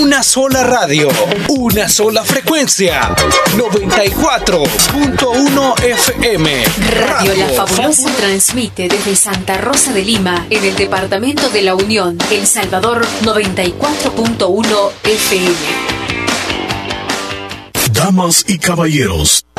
Una sola radio, una sola frecuencia. 94.1 FM. Radio La Fabulosa transmite desde Santa Rosa de Lima, en el departamento de La Unión, El Salvador 94.1 FM. Damas y caballeros,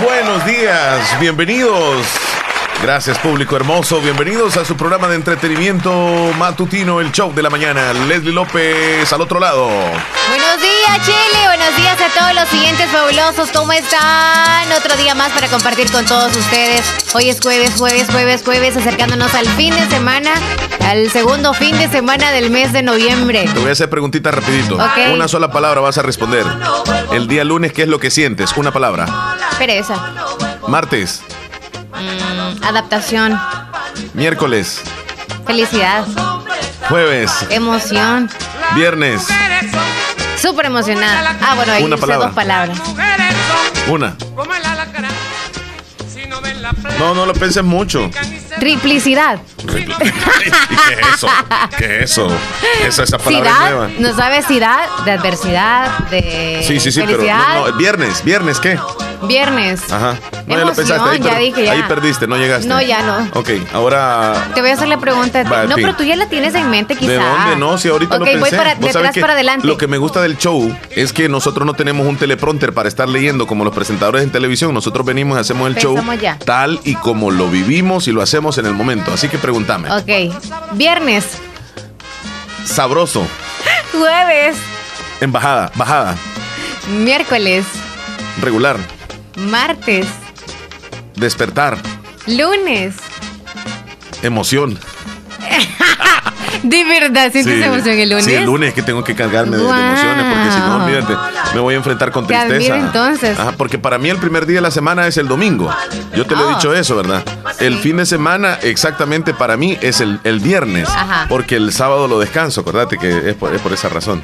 Buenos días, bienvenidos. Gracias público hermoso, bienvenidos a su programa de entretenimiento matutino, el show de la mañana. Leslie López al otro lado. Buenos días Chile, buenos días a todos los siguientes fabulosos, ¿cómo están? Otro día más para compartir con todos ustedes. Hoy es jueves, jueves, jueves, jueves, acercándonos al fin de semana, al segundo fin de semana del mes de noviembre. Te voy a hacer preguntita rapidito. Ok. Una sola palabra vas a responder. El día lunes, ¿qué es lo que sientes? Una palabra. Pereza, Martes, mm, adaptación, miércoles, felicidad, jueves, emoción, viernes, súper emocionada. Ah, bueno, ahí Una usé palabra. dos palabras. una. No, no lo penses mucho. Triplicidad. ¿Y qué es eso? ¿Qué es eso? Esa, esa palabra es nueva. ¿no sabes sidad? De adversidad, de Sí, sí, sí, pero felicidad. no, no, viernes, viernes, ¿qué? Viernes. Ajá. No, ya lo pensaste. Ahí, ya per- dije, ya. ahí perdiste, no llegaste. No, ya no. Ok, ahora. Te voy a hacer la pregunta. Va, no, pero tú ya la tienes en mente, quizá. ¿De dónde no? Si ahorita Ok, lo pensé. voy para, de atrás para adelante. Lo que me gusta del show es que nosotros no tenemos un teleprompter para estar leyendo como los presentadores en televisión. Nosotros venimos y hacemos el Pensamos show ya. tal y como lo vivimos y lo hacemos en el momento. Así que pregúntame. Ok. Viernes. Sabroso. Jueves. Embajada. Bajada. Miércoles. Regular. Martes. Despertar. Lunes. Emoción. De verdad, ¿sientes Sí, emoción el lunes? Sí, el lunes que tengo que cargarme de, emociones, porque si no, olvídate, me voy a enfrentar con Te tristeza. entonces. Ajá, porque para mí el primer día de la semana es el domingo. Yo te lo he Oh. dicho eso, ¿verdad? El fin de semana, exactamente para mí, es el, el viernes. Ajá. Porque el sábado lo descanso, acuérdate que es por, es por esa razón.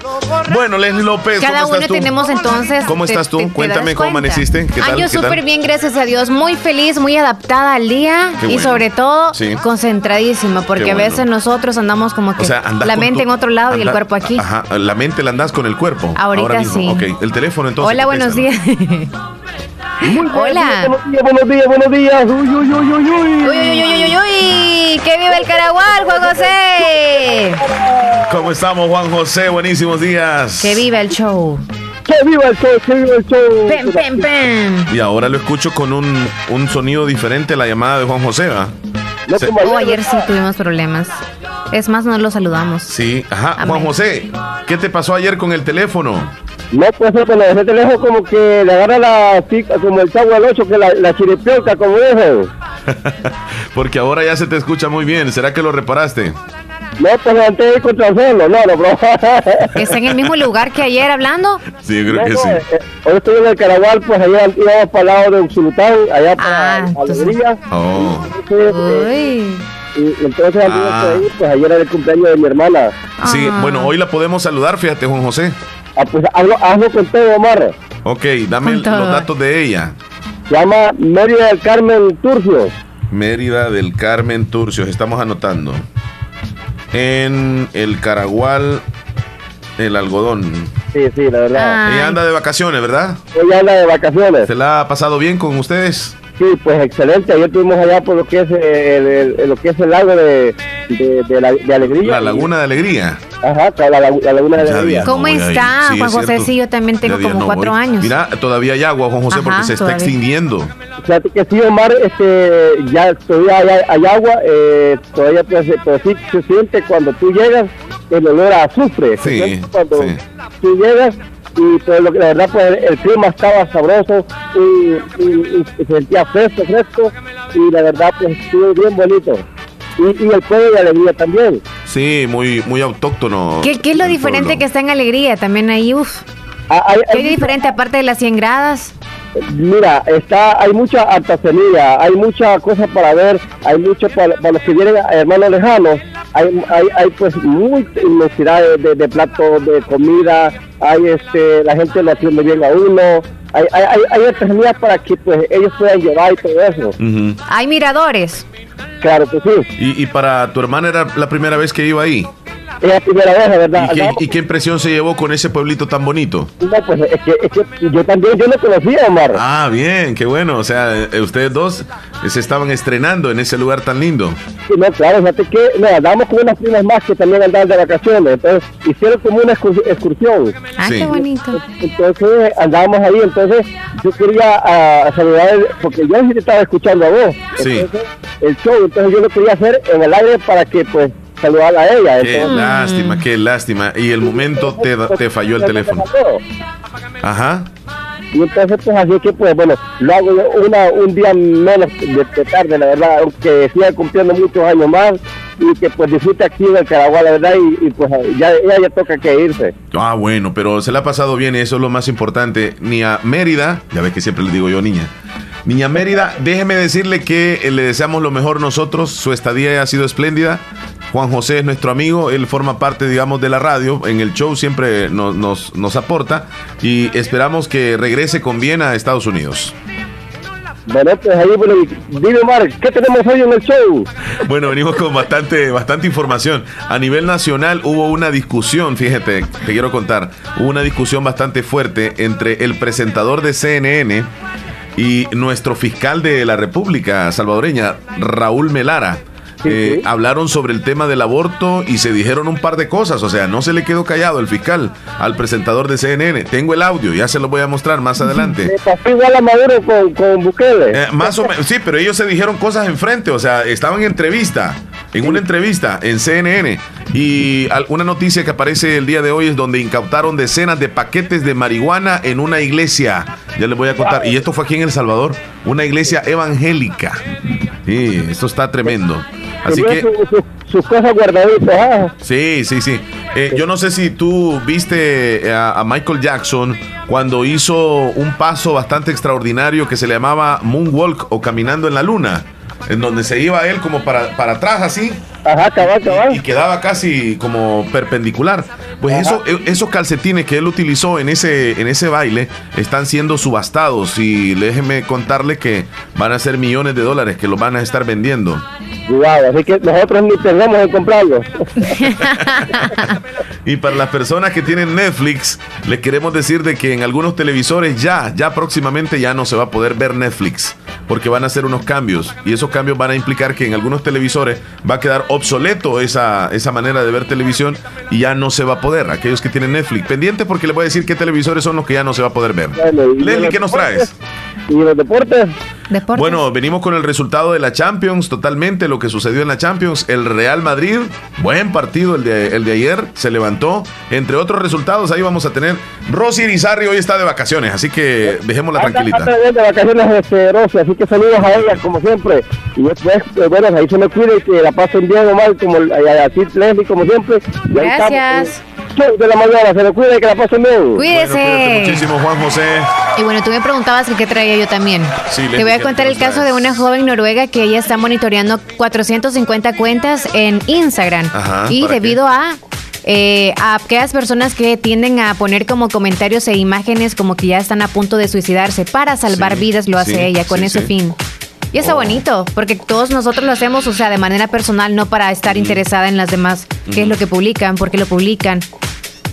Bueno, Leslie López, Cada ¿cómo uno estás tú? tenemos entonces. ¿Cómo estás tú? te- te Cuéntame cómo amaneciste. ¿Qué tal? Ah, súper bien, gracias a Dios. Muy feliz, muy adaptada al día Qué y bueno. sobre todo Sí. concentradísima, porque a veces nosotros andamos como que O sea, andás la mente tu- en otro lado y el cuerpo aquí. Ajá, la mente la andas con el cuerpo. Ahorita ahora mismo. sí. Ok, el teléfono entonces. Hola, buenos días. Hola. Buenos días, buenos días, buenos días. Uy, uy, uy, uy, uy. Uy, uy, uy, uy, uy, uy. ¡Que viva el Caragual, Juan José! ¿Cómo estamos, Juan José? Buenísimos días. ¡Que viva el show! Que viva el show, que viva el show. ¡Pem, pem, pem! Y ahora lo escucho con un, un sonido diferente a la llamada de Juan José, ¿va? No Oh, ayer. sí tuvimos problemas. Es más, no lo saludamos. Sí, ajá. Amén. Juan José, ¿qué te pasó ayer con el teléfono? No, pues cuando dejé de lejos como que le agarra la como el chavo al ocho, que la, la chiripiolca, como dicen. Porque ahora ya se te escucha muy bien. ¿Será que lo reparaste? No, pues antes de ir contra el suelo, no, no, bro. ¿Está en el mismo lugar que ayer hablando? Sí, yo creo No, que no, sí. eh, hoy estoy en el Caragual, pues allá íbamos para el lado de Uxulután, allá para Ah, entonces- Alegría. Oh. Entonces, eh, Uy. y, entonces Ah. ahí, pues ayer era el cumpleaños de mi hermana. Sí, Ah. bueno, hoy la podemos saludar, fíjate, Juan José. Ah, pues hazlo, hazlo con todo, Omar. Ok, dame todo. los datos de ella. Se llama Mérida del Carmen Turcio. Mérida del Carmen Turcios, estamos anotando. En el Caragual, el algodón. Sí, sí, la verdad. Ay. Ella anda de vacaciones, ¿verdad? Hoy anda de vacaciones. ¿Se la ha pasado bien con ustedes? Sí, pues excelente. Ayer estuvimos allá por lo que es eh, el, el- lo que es el lago de, de, de la- de Alegría. La Laguna de Alegría. Ajá, la, la- la Laguna de Ya Alegría. día ¿Cómo no está, Sí, Juan es José? Sí, yo también tengo como no cuatro voy. años. Mira, todavía hay agua, Juan José, Ajá, porque se está todavía. extinguiendo. Fíjate que sí, Omar, este, ya todavía hay, hay agua, eh, todavía pues, pues sí se siente cuando tú llegas el olor a azufre. Sí, cuando sí. tú llegas y pues lo que la verdad pues el clima estaba sabroso y, y- y se sentía fresco, fresco y la verdad pues estuvo bien bonito. Y, y el pueblo de alegría también. Sí, muy, muy autóctono. ¿Qué, qué es lo diferente pueblo. que está en Alegría? También ahí, uff. hay, ¿Qué hay diferente aparte de las 100 gradas? Mira, está, hay mucha artesanía, hay muchas cosas para ver, hay mucho para, los que vienen hermanos lejanos, hay, hay, hay pues mucha inmensidad de, de, platos de comida, hay este, la gente lo atiende bien a uno, hay, hay, hay artesanía para que pues ellos puedan llevar y todo eso. Hay miradores. Claro que sí. ¿Y, ¿Y para tu hermana era la primera vez que iba ahí? Es la primera vez, de verdad. ¿Y qué, impresión se llevó con ese pueblito tan bonito? No, pues es que, es que yo también yo lo conocía, Omar. Ah, bien, qué bueno. O sea, eh, ustedes dos se estaban estrenando en ese lugar tan lindo. Sí, no, claro, fíjate que no, andamos con unas primas más que también andaban de vacaciones. Entonces, hicieron como una excursión. Ah, qué bonito. Entonces, andábamos ahí. Entonces, yo quería uh, saludar, porque yo sí te estaba escuchando a vos. Sí. el show. Entonces, yo lo quería hacer en el aire para que, pues, saludar a ella. Qué lástima, qué lástima. Y el momento te, te falló el teléfono. Ajá. Y entonces, pues así que, pues bueno, lo hago una, un día menos de, tarde, la verdad, aunque siga cumpliendo muchos años más y que pues disfrute aquí en el Caragua, la verdad, y, pues ya, ya, ya toca que irse. Ah, bueno, pero se le ha pasado bien, eso es lo más importante. Ni a Mérida, ya ves que siempre le digo yo, niña. Niña Mérida, déjeme decirle que le deseamos lo mejor nosotros. Su estadía ha sido espléndida. Juan José es nuestro amigo, él forma parte, digamos, de la radio, en el show siempre nos, nos, aporta y esperamos que regrese con bien a Estados Unidos. Bueno, pues ahí, bueno, dime, ¿qué tenemos hoy en el show? Bueno, venimos con bastante, bastante información. A nivel nacional hubo una discusión, fíjate, te quiero contar, hubo una discusión bastante fuerte entre el presentador de CNN y nuestro fiscal de la República salvadoreña, Raúl Melara. Eh, hablaron sobre el tema del aborto y se dijeron un par de cosas. O sea, no se le quedó callado el fiscal al presentador de CNN. Tengo el audio, ya se lo voy a mostrar más adelante. igual a Maduro con, con Bukele. Eh, más o menos, sí, pero ellos se dijeron cosas enfrente. O sea, estaban en entrevista, en una entrevista en CNN. Y una noticia que aparece el día de hoy es donde incautaron decenas de paquetes de marihuana en una iglesia. Ya les voy a contar. Y esto fue aquí en El Salvador, una iglesia evangélica. Sí, esto está tremendo. Así que. sus cosas guardaditas. ¿ah? Sí, sí, sí. Eh, yo no sé si tú viste a, Michael Jackson cuando hizo un paso bastante extraordinario que se le llamaba Moonwalk o Caminando en la Luna en donde se iba él como para, para atrás así. Ajá, cabal, cabal. Y, quedaba casi como perpendicular. Pues eso, esos calcetines que él utilizó en ese, en ese baile están siendo subastados y déjeme contarle que van a ser millones de dólares que los van a estar vendiendo. Cuidado, así que nosotros ni tengamos en comprarlos. y para las personas que tienen Netflix, les queremos decir de que en algunos televisores ya, ya próximamente ya no se va a poder ver Netflix porque van a hacer unos cambios y esos cambios van a implicar que en algunos televisores va a quedar obsoleto esa, esa manera de ver televisión y ya no se va a poder. Aquellos que tienen Netflix, pendiente porque les voy a decir qué televisores son los que ya no se va a poder ver. Leslie, ¿qué nos traes? ¿Y los deportes? Bueno, venimos con el resultado de la Champions, totalmente lo que sucedió en la Champions. El Real Madrid, buen partido el de, el de ayer, se levantó. Entre otros resultados, ahí vamos a tener. Rosy Irizarri hoy está de vacaciones, así que dejémosla tranquilita. Está de vacaciones este, Rosy, así que saludos a ella, como siempre. Y después, pues, bueno, ahí se me y que la pasen bien o mal, como así Leslie, como siempre. Gracias de la mañana. Se le cuida y que la pasen bien. Cuídese. muchísimo, Juan José. Y bueno, tú me preguntabas qué traía yo también. Te voy a contar el caso de una joven noruega que ella está monitoreando 450 cuentas en Instagram. y debido a eh, a aquellas personas que tienden a poner como comentarios e imágenes como que ya están a punto de suicidarse para salvar vidas, lo hace ella con ese fin. Y está oh. bonito, porque todos nosotros lo hacemos, o sea, de manera personal, no para estar interesada en las demás, qué es lo que publican, por qué lo publican.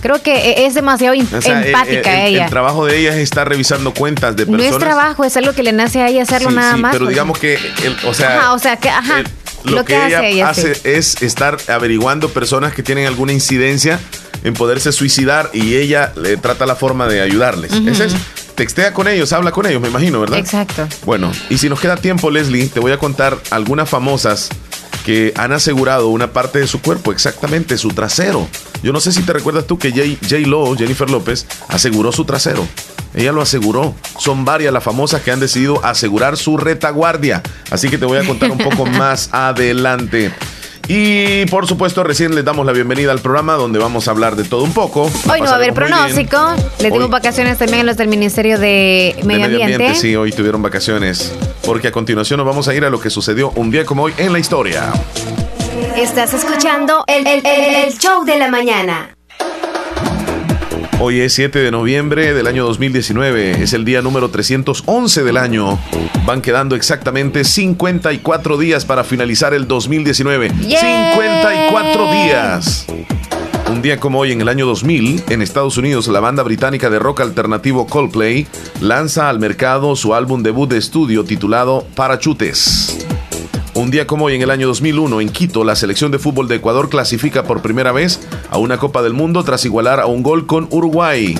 Creo que e-, es demasiado empática ella. El trabajo de ella es estar revisando cuentas de personas. No es trabajo, es algo que le nace a ella hacerlo nada más. Pero digamos que, o sea, ajá, o sea, que, ajá, lo, que, ella, hace, es estar averiguando personas que tienen alguna incidencia en poderse suicidar y ella le trata la forma de ayudarles. es textea con ellos, habla con ellos, me imagino, ¿verdad? Exacto. Bueno, y si nos queda tiempo, Leslie, te voy a contar algunas famosas que han asegurado una parte de su cuerpo, exactamente su trasero. Yo no sé si te recuerdas tú que J, Lo, Jennifer López, aseguró su trasero. Ella lo aseguró. Son varias las famosas que han decidido asegurar su retaguardia. Así que te voy a contar un poco más adelante. Y por supuesto, recién les damos la bienvenida al programa donde vamos a hablar de todo un poco. Hoy no va a haber pronóstico. Le dimos vacaciones también a los del Ministerio de Medio, Ambiente. Sí, hoy tuvieron vacaciones. Porque a continuación nos vamos a ir a lo que sucedió un día como hoy en la historia. Estás escuchando el, el show de la mañana. Hoy es 7 de noviembre del año 2019, es el día número 311 del año. Van quedando exactamente 54 días para finalizar el 2019. 54 días. Un día como hoy, en el año 2000, en Estados Unidos, la banda británica de rock alternativo Coldplay lanza al mercado su álbum debut de estudio titulado Parachutes. Un día como hoy, en el año 2001, en Quito, la selección de fútbol de Ecuador clasifica por primera vez a una Copa del Mundo tras igualar a un gol con Uruguay.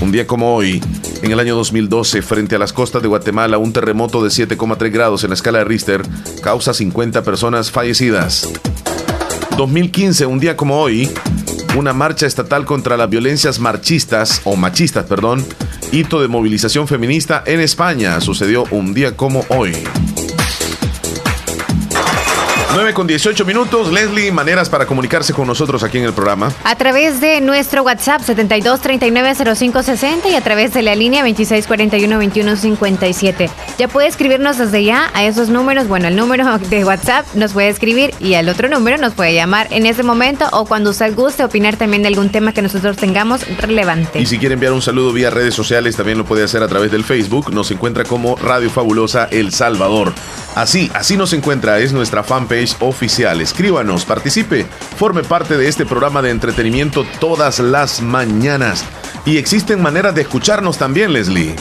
Un día como hoy, en el año 2012, frente a las costas de Guatemala, un terremoto de 7,3 grados en la escala de Richter causa 50 personas fallecidas. 2015, un día como hoy, una marcha estatal contra las violencias marchistas, o machistas, perdón, hito de movilización feminista en España, sucedió un día como hoy. 9 con 18 minutos. Leslie, maneras para comunicarse con nosotros aquí en el programa. A través de nuestro WhatsApp 72390560 y a través de la línea 26412157. Ya puede escribirnos desde ya a esos números. Bueno, el número de WhatsApp nos puede escribir y al otro número nos puede llamar en ese momento o cuando usted guste opinar también de algún tema que nosotros tengamos relevante. Y si quiere enviar un saludo vía redes sociales, también lo puede hacer a través del Facebook. Nos encuentra como Radio Fabulosa El Salvador. Así, así nos encuentra, es nuestra fanpage oficial. Escríbanos, participe, forme parte de este programa de entretenimiento todas las mañanas. Y existen maneras de escucharnos también, Leslie.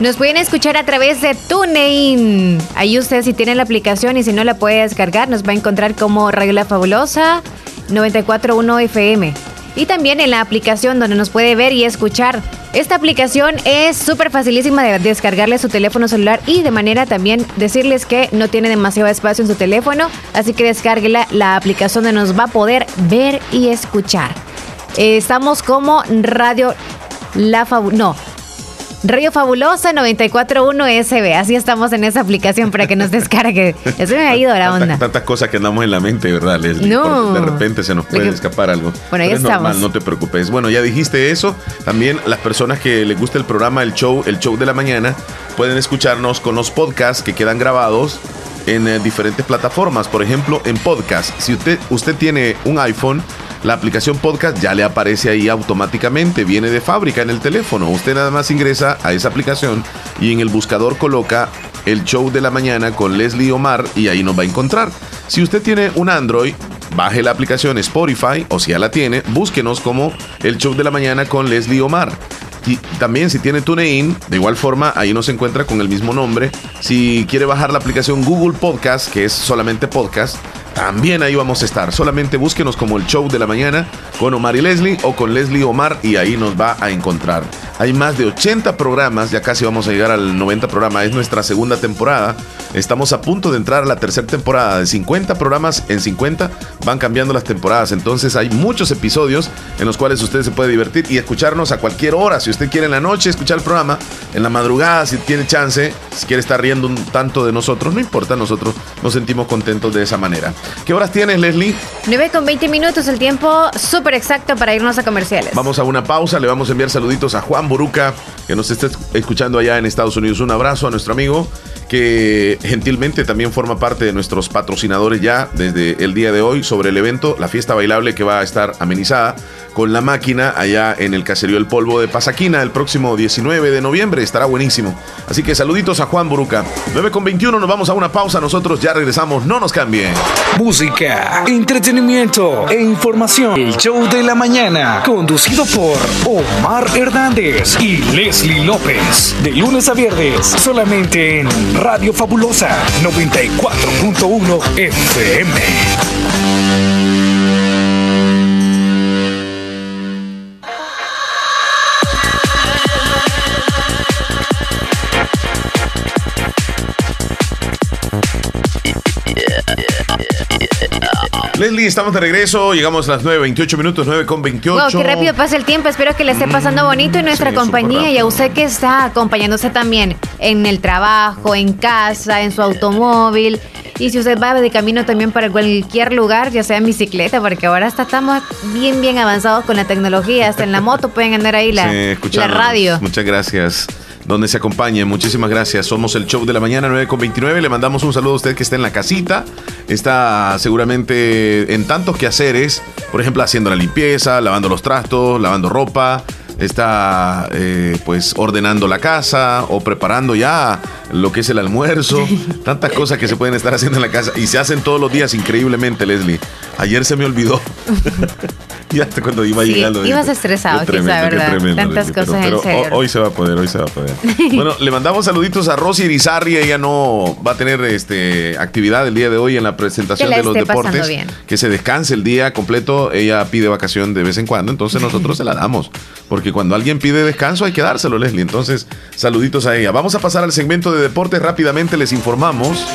Nos pueden escuchar a través de TuneIn. Ahí usted si tiene la aplicación y si no la puede descargar, nos va a encontrar como Radio La Fabulosa 941 FM. Y también en la aplicación donde nos puede ver y escuchar esta aplicación es súper facilísima de descargarle a su teléfono celular y de manera también decirles que no tiene demasiado espacio en su teléfono, así que descárguela la aplicación donde nos va a poder ver y escuchar. estamos como Radio La Fabu no, Radio Fabulosa 941 SB. Así estamos en esa aplicación para que nos descargue. Eso me ha ido la onda. Tantas, cosas que andamos en la mente, ¿verdad, Leslie? No. de repente se nos puede escapar algo. Bueno, ahí estamos. Normal, no te preocupes. Bueno, ya dijiste eso. También las personas que les gusta el programa, el show, el show de la mañana, pueden escucharnos con los podcasts que quedan grabados en eh, diferentes plataformas. Por ejemplo, en podcast. Si usted, usted tiene un iPhone la aplicación podcast ya le aparece ahí automáticamente, viene de fábrica en el teléfono. Usted nada más ingresa a esa aplicación y en el buscador coloca el show de la mañana con Leslie Omar y ahí nos va a encontrar. Si usted tiene un Android, baje la aplicación Spotify o si ya la tiene, búsquenos como el show de la mañana con Leslie Omar. Y también si tiene TuneIn, de igual forma, ahí nos encuentra con el mismo nombre. Si quiere bajar la aplicación Google Podcast, que es solamente podcast, también ahí vamos a estar. Solamente búsquenos como el show de la mañana con Omar y Leslie o con Leslie Omar y ahí nos va a encontrar. Hay más de 80 programas, ya casi vamos a llegar al 90 programa, es nuestra segunda temporada. Estamos a punto de entrar a la tercera temporada. De 50 programas en 50 van cambiando las temporadas. Entonces hay muchos episodios en los cuales usted se puede divertir y escucharnos a cualquier hora. Si usted quiere en la noche escuchar el programa, en la madrugada, si tiene chance, si quiere estar riendo un tanto de nosotros, no importa, nosotros nos sentimos contentos de esa manera. ¿Qué horas tienes, Leslie? 9 con 20 minutos, el tiempo súper exacto para irnos a comerciales. Vamos a una pausa, le vamos a enviar saluditos a Juan Boruca, que nos está escuchando allá en Estados Unidos. Un abrazo a nuestro amigo que gentilmente también forma parte de nuestros patrocinadores ya desde el día de hoy sobre el evento, la fiesta bailable que va a estar amenizada con la máquina allá en el caserío El Polvo de Pasaquina el próximo 19 de noviembre. Estará buenísimo. Así que saluditos a Juan Buruca. 9 con 21, nos vamos a una pausa. Nosotros ya regresamos. No nos cambien. Música, entretenimiento e información. El show de la mañana, conducido por Omar Hernández y Leslie López. De lunes a viernes, solamente en Radio Fabulosa 94.1 FM. Leslie, estamos de regreso. Llegamos a las 9.28 minutos, 9.28. Wow, qué rápido pasa el tiempo. Espero que le esté pasando bonito en nuestra compañía y a usted que está acompañándose también en el trabajo, en casa, en su automóvil Y si usted va de camino también para cualquier lugar, ya sea en bicicleta, porque ahora hasta estamos bien, bien avanzados con la tecnología. Hasta en la moto pueden andar ahí la, la radio. Muchas gracias donde se acompañe. Muchísimas gracias. Somos el show de la mañana 9 con 29. Le mandamos un saludo a usted que está en la casita. Está seguramente en tantos quehaceres, por ejemplo, haciendo la limpieza, lavando los trastos, lavando ropa, está eh, pues ordenando la casa o preparando ya lo que es el almuerzo, tantas cosas que se pueden estar haciendo en la casa y se hacen todos los días increíblemente, Leslie. Ayer se me olvidó. y hasta cuando iba sí, llegando. Ibas estresado, quizá, ¿verdad? Tantas cosas pero, hoy se va a poder, hoy se va a poder. bueno, le mandamos saluditos a Rosy Irizarri. Ella no va a tener este actividad el día de hoy en la presentación de los deportes. Que se descanse el día completo. Ella pide vacación de vez en cuando, entonces nosotros se la damos. Porque cuando alguien pide descanso hay que dárselo, Leslie. Entonces, saluditos a ella. Vamos a pasar al segmento de deportes. Rápidamente les informamos.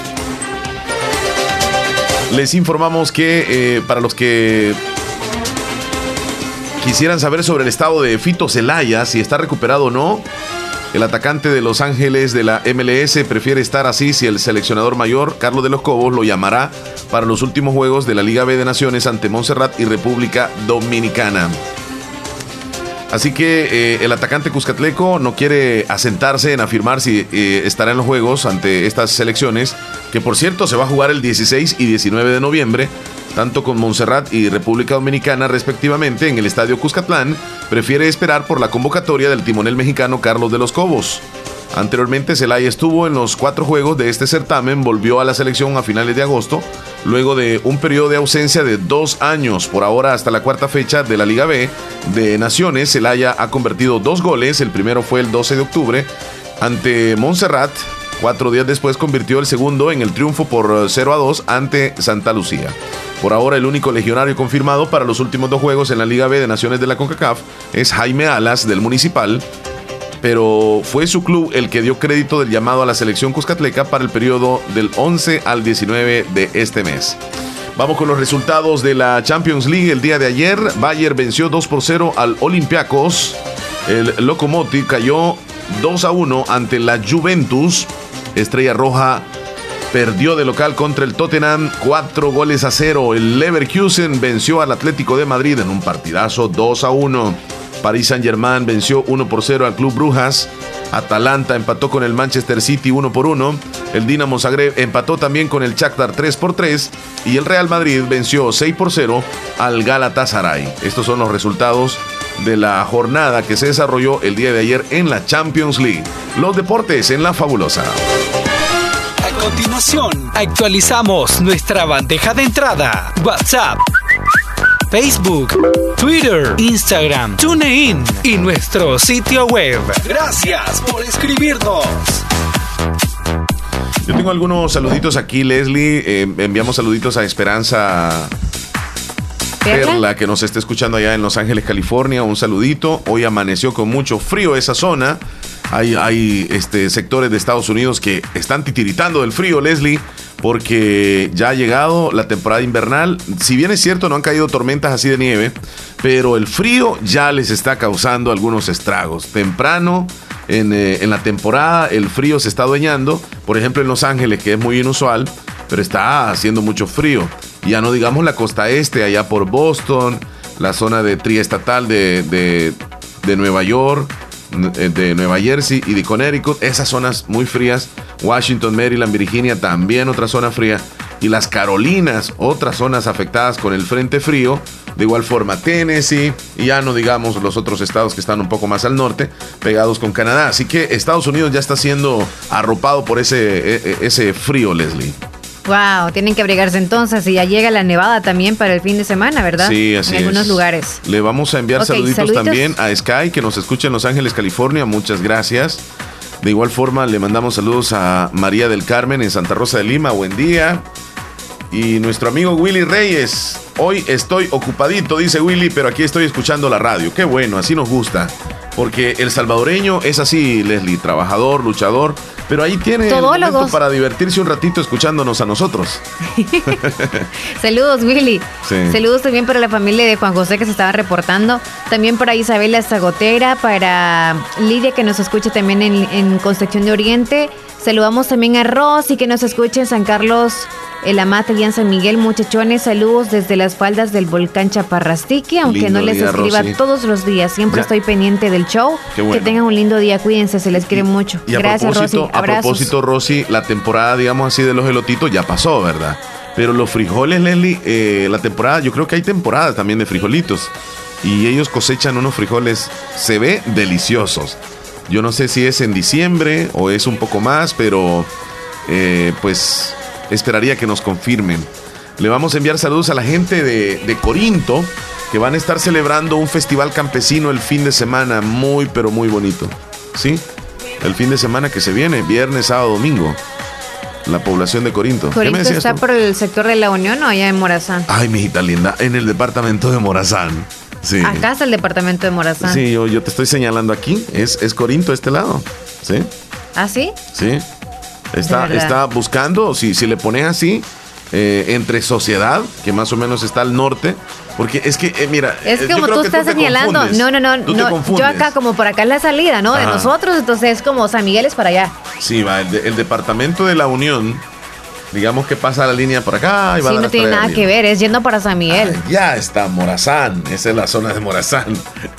Les informamos que eh, para los que quisieran saber sobre el estado de Fito Celaya, si está recuperado o no, el atacante de Los Ángeles de la MLS prefiere estar así si el seleccionador mayor, Carlos de los Cobos, lo llamará para los últimos juegos de la Liga B de Naciones ante Montserrat y República Dominicana. Así que eh, el atacante Cuscatleco no quiere asentarse en afirmar si eh, estará en los juegos ante estas selecciones, que por cierto se va a jugar el 16 y 19 de noviembre, tanto con Montserrat y República Dominicana respectivamente en el Estadio Cuscatlán, prefiere esperar por la convocatoria del timonel mexicano Carlos de los Cobos. Anteriormente, Zelaya estuvo en los cuatro juegos de este certamen, volvió a la selección a finales de agosto, luego de un periodo de ausencia de dos años. Por ahora, hasta la cuarta fecha de la Liga B de Naciones, Zelaya ha convertido dos goles. El primero fue el 12 de octubre ante Montserrat. Cuatro días después convirtió el segundo en el triunfo por 0 a 2 ante Santa Lucía. Por ahora, el único legionario confirmado para los últimos dos juegos en la Liga B de Naciones de la CONCACAF es Jaime Alas del Municipal, pero fue su club el que dio crédito del llamado a la selección Cuscatleca para el periodo del 11 al 19 de este mes. Vamos con los resultados de la Champions League el día de ayer. Bayern venció 2 por 0 al Olympiacos. El Lokomotiv cayó 2 a 1 ante la Juventus. Estrella Roja perdió de local contra el Tottenham 4 goles a 0. El Leverkusen venció al Atlético de Madrid en un partidazo 2 a 1. Paris Saint-Germain venció 1 por 0 al Club Brujas. Atalanta empató con el Manchester City 1 por 1. El Dinamo Zagreb empató también con el Shakhtar 3 por 3. Y el Real Madrid venció 6 por 0 al Galatasaray. Estos son los resultados de la jornada que se desarrolló el día de ayer en la Champions League. Los deportes en la fabulosa. A continuación, actualizamos nuestra bandeja de entrada. WhatsApp Facebook, Twitter, Instagram, TuneIn y nuestro sitio web. Gracias por escribirnos. Yo tengo algunos saluditos aquí, Leslie. Eh, enviamos saluditos a Esperanza Perla, que nos está escuchando allá en Los Ángeles, California. Un saludito. Hoy amaneció con mucho frío esa zona. Hay, hay este, sectores de Estados Unidos que están titiritando del frío, Leslie porque ya ha llegado la temporada invernal. Si bien es cierto, no han caído tormentas así de nieve, pero el frío ya les está causando algunos estragos. Temprano en, eh, en, la temporada el frío se está adueñando, por ejemplo en Los Ángeles, que es muy inusual, pero está haciendo mucho frío. Ya no digamos la costa este, allá por Boston, la zona de triestatal de, de, Nueva York, de Nueva Jersey y de Connecticut, esas zonas muy frías, Washington, Maryland, Virginia, también otra zona fría, y las Carolinas, otras zonas afectadas con el frente frío, de igual forma Tennessee, y ya no digamos los otros estados que están un poco más al norte, pegados con Canadá. Así que Estados Unidos ya está siendo arropado por ese, e, e, ese frío, Leslie. Wow, tienen que abrigarse entonces y ya llega la nevada también para el fin de semana, ¿verdad? Sí, así En algunos lugares. Le vamos a enviar saluditos, también a Sky que nos escucha en Los Ángeles, California. Muchas gracias. De igual forma le mandamos saludos a María del Carmen en Santa Rosa de Lima. Buen día. Y nuestro amigo Willy Reyes. Hoy estoy ocupadito, dice Willy, pero aquí estoy escuchando la radio. Qué bueno, así nos gusta. Porque el salvadoreño es así, Leslie, trabajador, luchador, pero ahí tiene el momento para divertirse un ratito escuchándonos a nosotros. Saludos, Willy. Saludos también para la familia de Juan José que se estaba reportando. También para Isabela Zagotera, para Lidia que nos escucha también en, en Concepción de Oriente. Saludamos también a Rosy que nos escucha en San Carlos El amate y en San Miguel, muchachones, saludos desde las faldas del volcán Chaparrastique, aunque Lindo no les día, escriba Rosy. todos los días, siempre Ya. estoy pendiente del show. Qué bueno. Que tengan un lindo día, cuídense, se les quiere mucho. Y Gracias, Rosy. a propósito, Rosy, la temporada, digamos así, de los elotitos ya pasó, ¿verdad? Pero los frijoles, Leslie, eh, la temporada, yo creo que hay temporadas también de frijolitos. Y ellos cosechan unos frijoles, se ve deliciosos. Yo no sé si es en diciembre o es un poco más, pero eh, pues esperaría que nos confirmen. Le vamos a enviar saludos a la gente de, de Corinto, que van a estar celebrando un festival campesino el fin de semana, muy pero muy bonito. ¿Sí? El fin de semana que se viene, viernes, sábado, domingo. La población de Corinto. ¿Qué me Corinto está por el sector de la Unión o allá en Morazán. Ay, mi hijita linda, en el departamento de Morazán. Sí. Acá está el departamento de Morazán. Sí, yo, yo te estoy señalando aquí. Es, es Corinto este lado. Sí, ¿Ah, sí? sí. Está, está buscando, si, si le pones así, eh, entre sociedad, que más o menos está al norte. Porque es que, eh, mira. Es eh, que como tú que estás señalando. confundes. No, no, no. Tú no yo acá, como por acá es la salida, ¿no? De nosotros, entonces es como San Miguel es para allá. Sí, va, el, de- el departamento de la Unión, digamos que pasa la línea por acá y va Sí, a no tiene nada que ver, es yendo para San Miguel. Ah, ya está Morazán, esa es la zona de Morazán.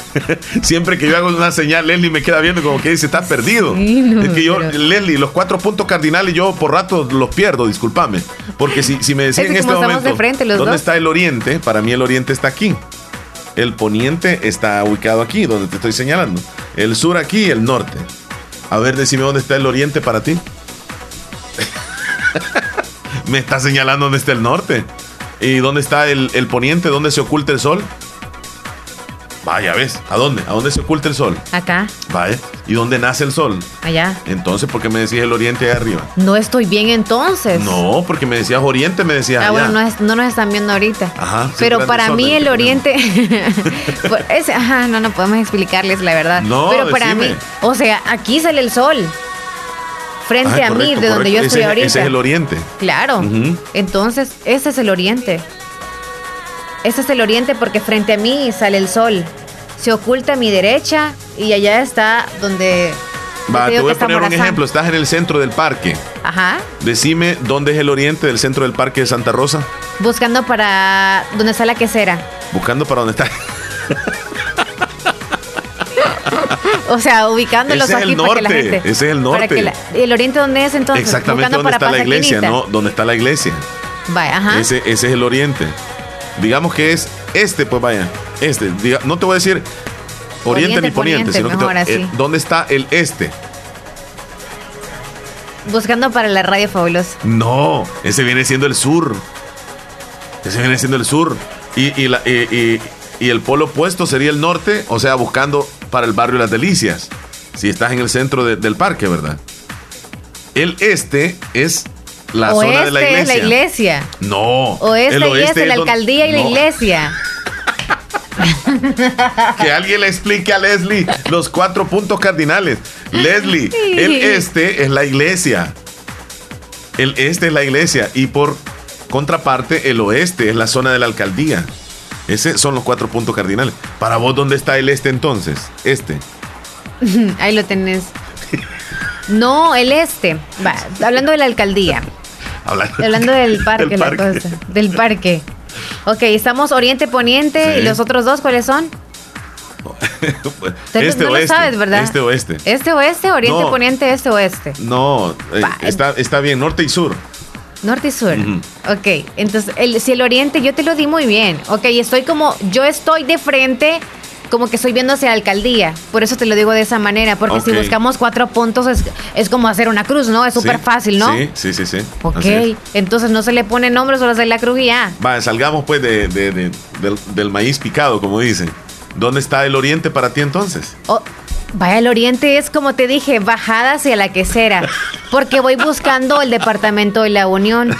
Siempre que yo hago una señal, Leslie me queda viendo como que dice, está perdido. Sí, no, es que yo, pero- Leslie, los cuatro puntos cardinales yo por rato los pierdo, discúlpame. Porque si, si me decían Es que en este momento, de frente los ¿dónde dos? está el oriente? Para mí el oriente está aquí. El poniente está ubicado aquí, donde te estoy señalando. El sur aquí, el norte. A ver, decime dónde está el oriente para ti. me está señalando dónde está el norte. ¿Y dónde está el, el poniente? ¿Dónde se oculta el sol? Vaya, ¿ves? ¿A dónde? ¿A dónde se oculta el sol? Acá, Vaya. ¿Y dónde nace el sol? allá. Entonces, ¿por qué me decías el oriente allá arriba? No estoy bien entonces. No, porque me decías oriente, me decías Ah, allá. bueno, no, es- no nos están viendo ahorita. Ajá, Pero para mí el oriente. Por- es- ajá, no, no podemos explicarles la verdad. No, Pero para decime. mí, o sea, aquí sale el sol. Frente Ah, a mí, correcto, de donde yo estoy es- ahorita. Ese es el oriente. Claro. Entonces, ese es el oriente. Ese es el oriente porque frente a mí sale el sol. Se oculta a mi derecha y allá está donde. Va, te voy a poner un ejemplo. Estás en el centro del parque. Ajá. Decime dónde es el oriente del centro del parque de Santa Rosa. Buscando para donde está la quesera. Buscando para dónde está. O sea, ubicándolos Ese es aquí el para que la norte, gente. ese es el para que norte. la- ¿Y el oriente dónde es entonces? Exactamente dónde está la iglesia. ¿no? ¿Dónde está la iglesia? Vaya, ajá. Ese, ese es el oriente. Digamos que es este, pues vaya. Este. Diga- no te voy a decir oriente, Oriente, ni poniente, poniente, sino que te- mejor eh, ¿dónde está el este? Buscando para la radio fabulosa. No, ese viene siendo el sur. Ese viene siendo el sur. Y, y la- y- y- y el polo opuesto sería el norte, o sea, buscando para el barrio Las Delicias. Si estás en el centro de- del parque, ¿verdad? El este es la Oeste zona de la iglesia. es la iglesia. No. Oeste, el y este, es la alcaldía y la iglesia. Que alguien le explique a Leslie los cuatro puntos cardinales. Leslie, el este es la iglesia. El este es la iglesia. Y por contraparte, el oeste es la zona de la alcaldía. Esos son los cuatro puntos cardinales. Para vos, ¿dónde está el este entonces? Este. Ahí lo tenés. No, el este. Va, hablando de la alcaldía. Hablando, Hablando del parque, Del la parque. cosa. Del parque. Ok, estamos oriente, poniente. Sí. ¿Y los otros dos cuáles son? Vez Este no oeste. lo sabes, ¿verdad? Este oeste. Este oeste, oriente, No. poniente, este oeste. No, eh, está, está bien, norte y sur. Norte y sur. Ujú. Ok, entonces, el, si el oriente, yo te lo di muy bien. Ok, estoy como, yo estoy de frente, como que estoy viendo hacia la alcaldía. Por eso te lo digo de esa manera, porque si buscamos cuatro puntos es, es como hacer una cruz, ¿no? Es súper Sí, fácil, ¿no? Sí, sí, sí. sí. Ok, entonces no se le pone nombre, solo se la cruz y ya. Va, salgamos pues de, de- de- del, del maíz picado, como dicen. ¿Dónde está el oriente para ti entonces? Oh, vaya, el oriente es como te dije, bajada hacia la quesera, porque voy buscando el departamento de la Unión.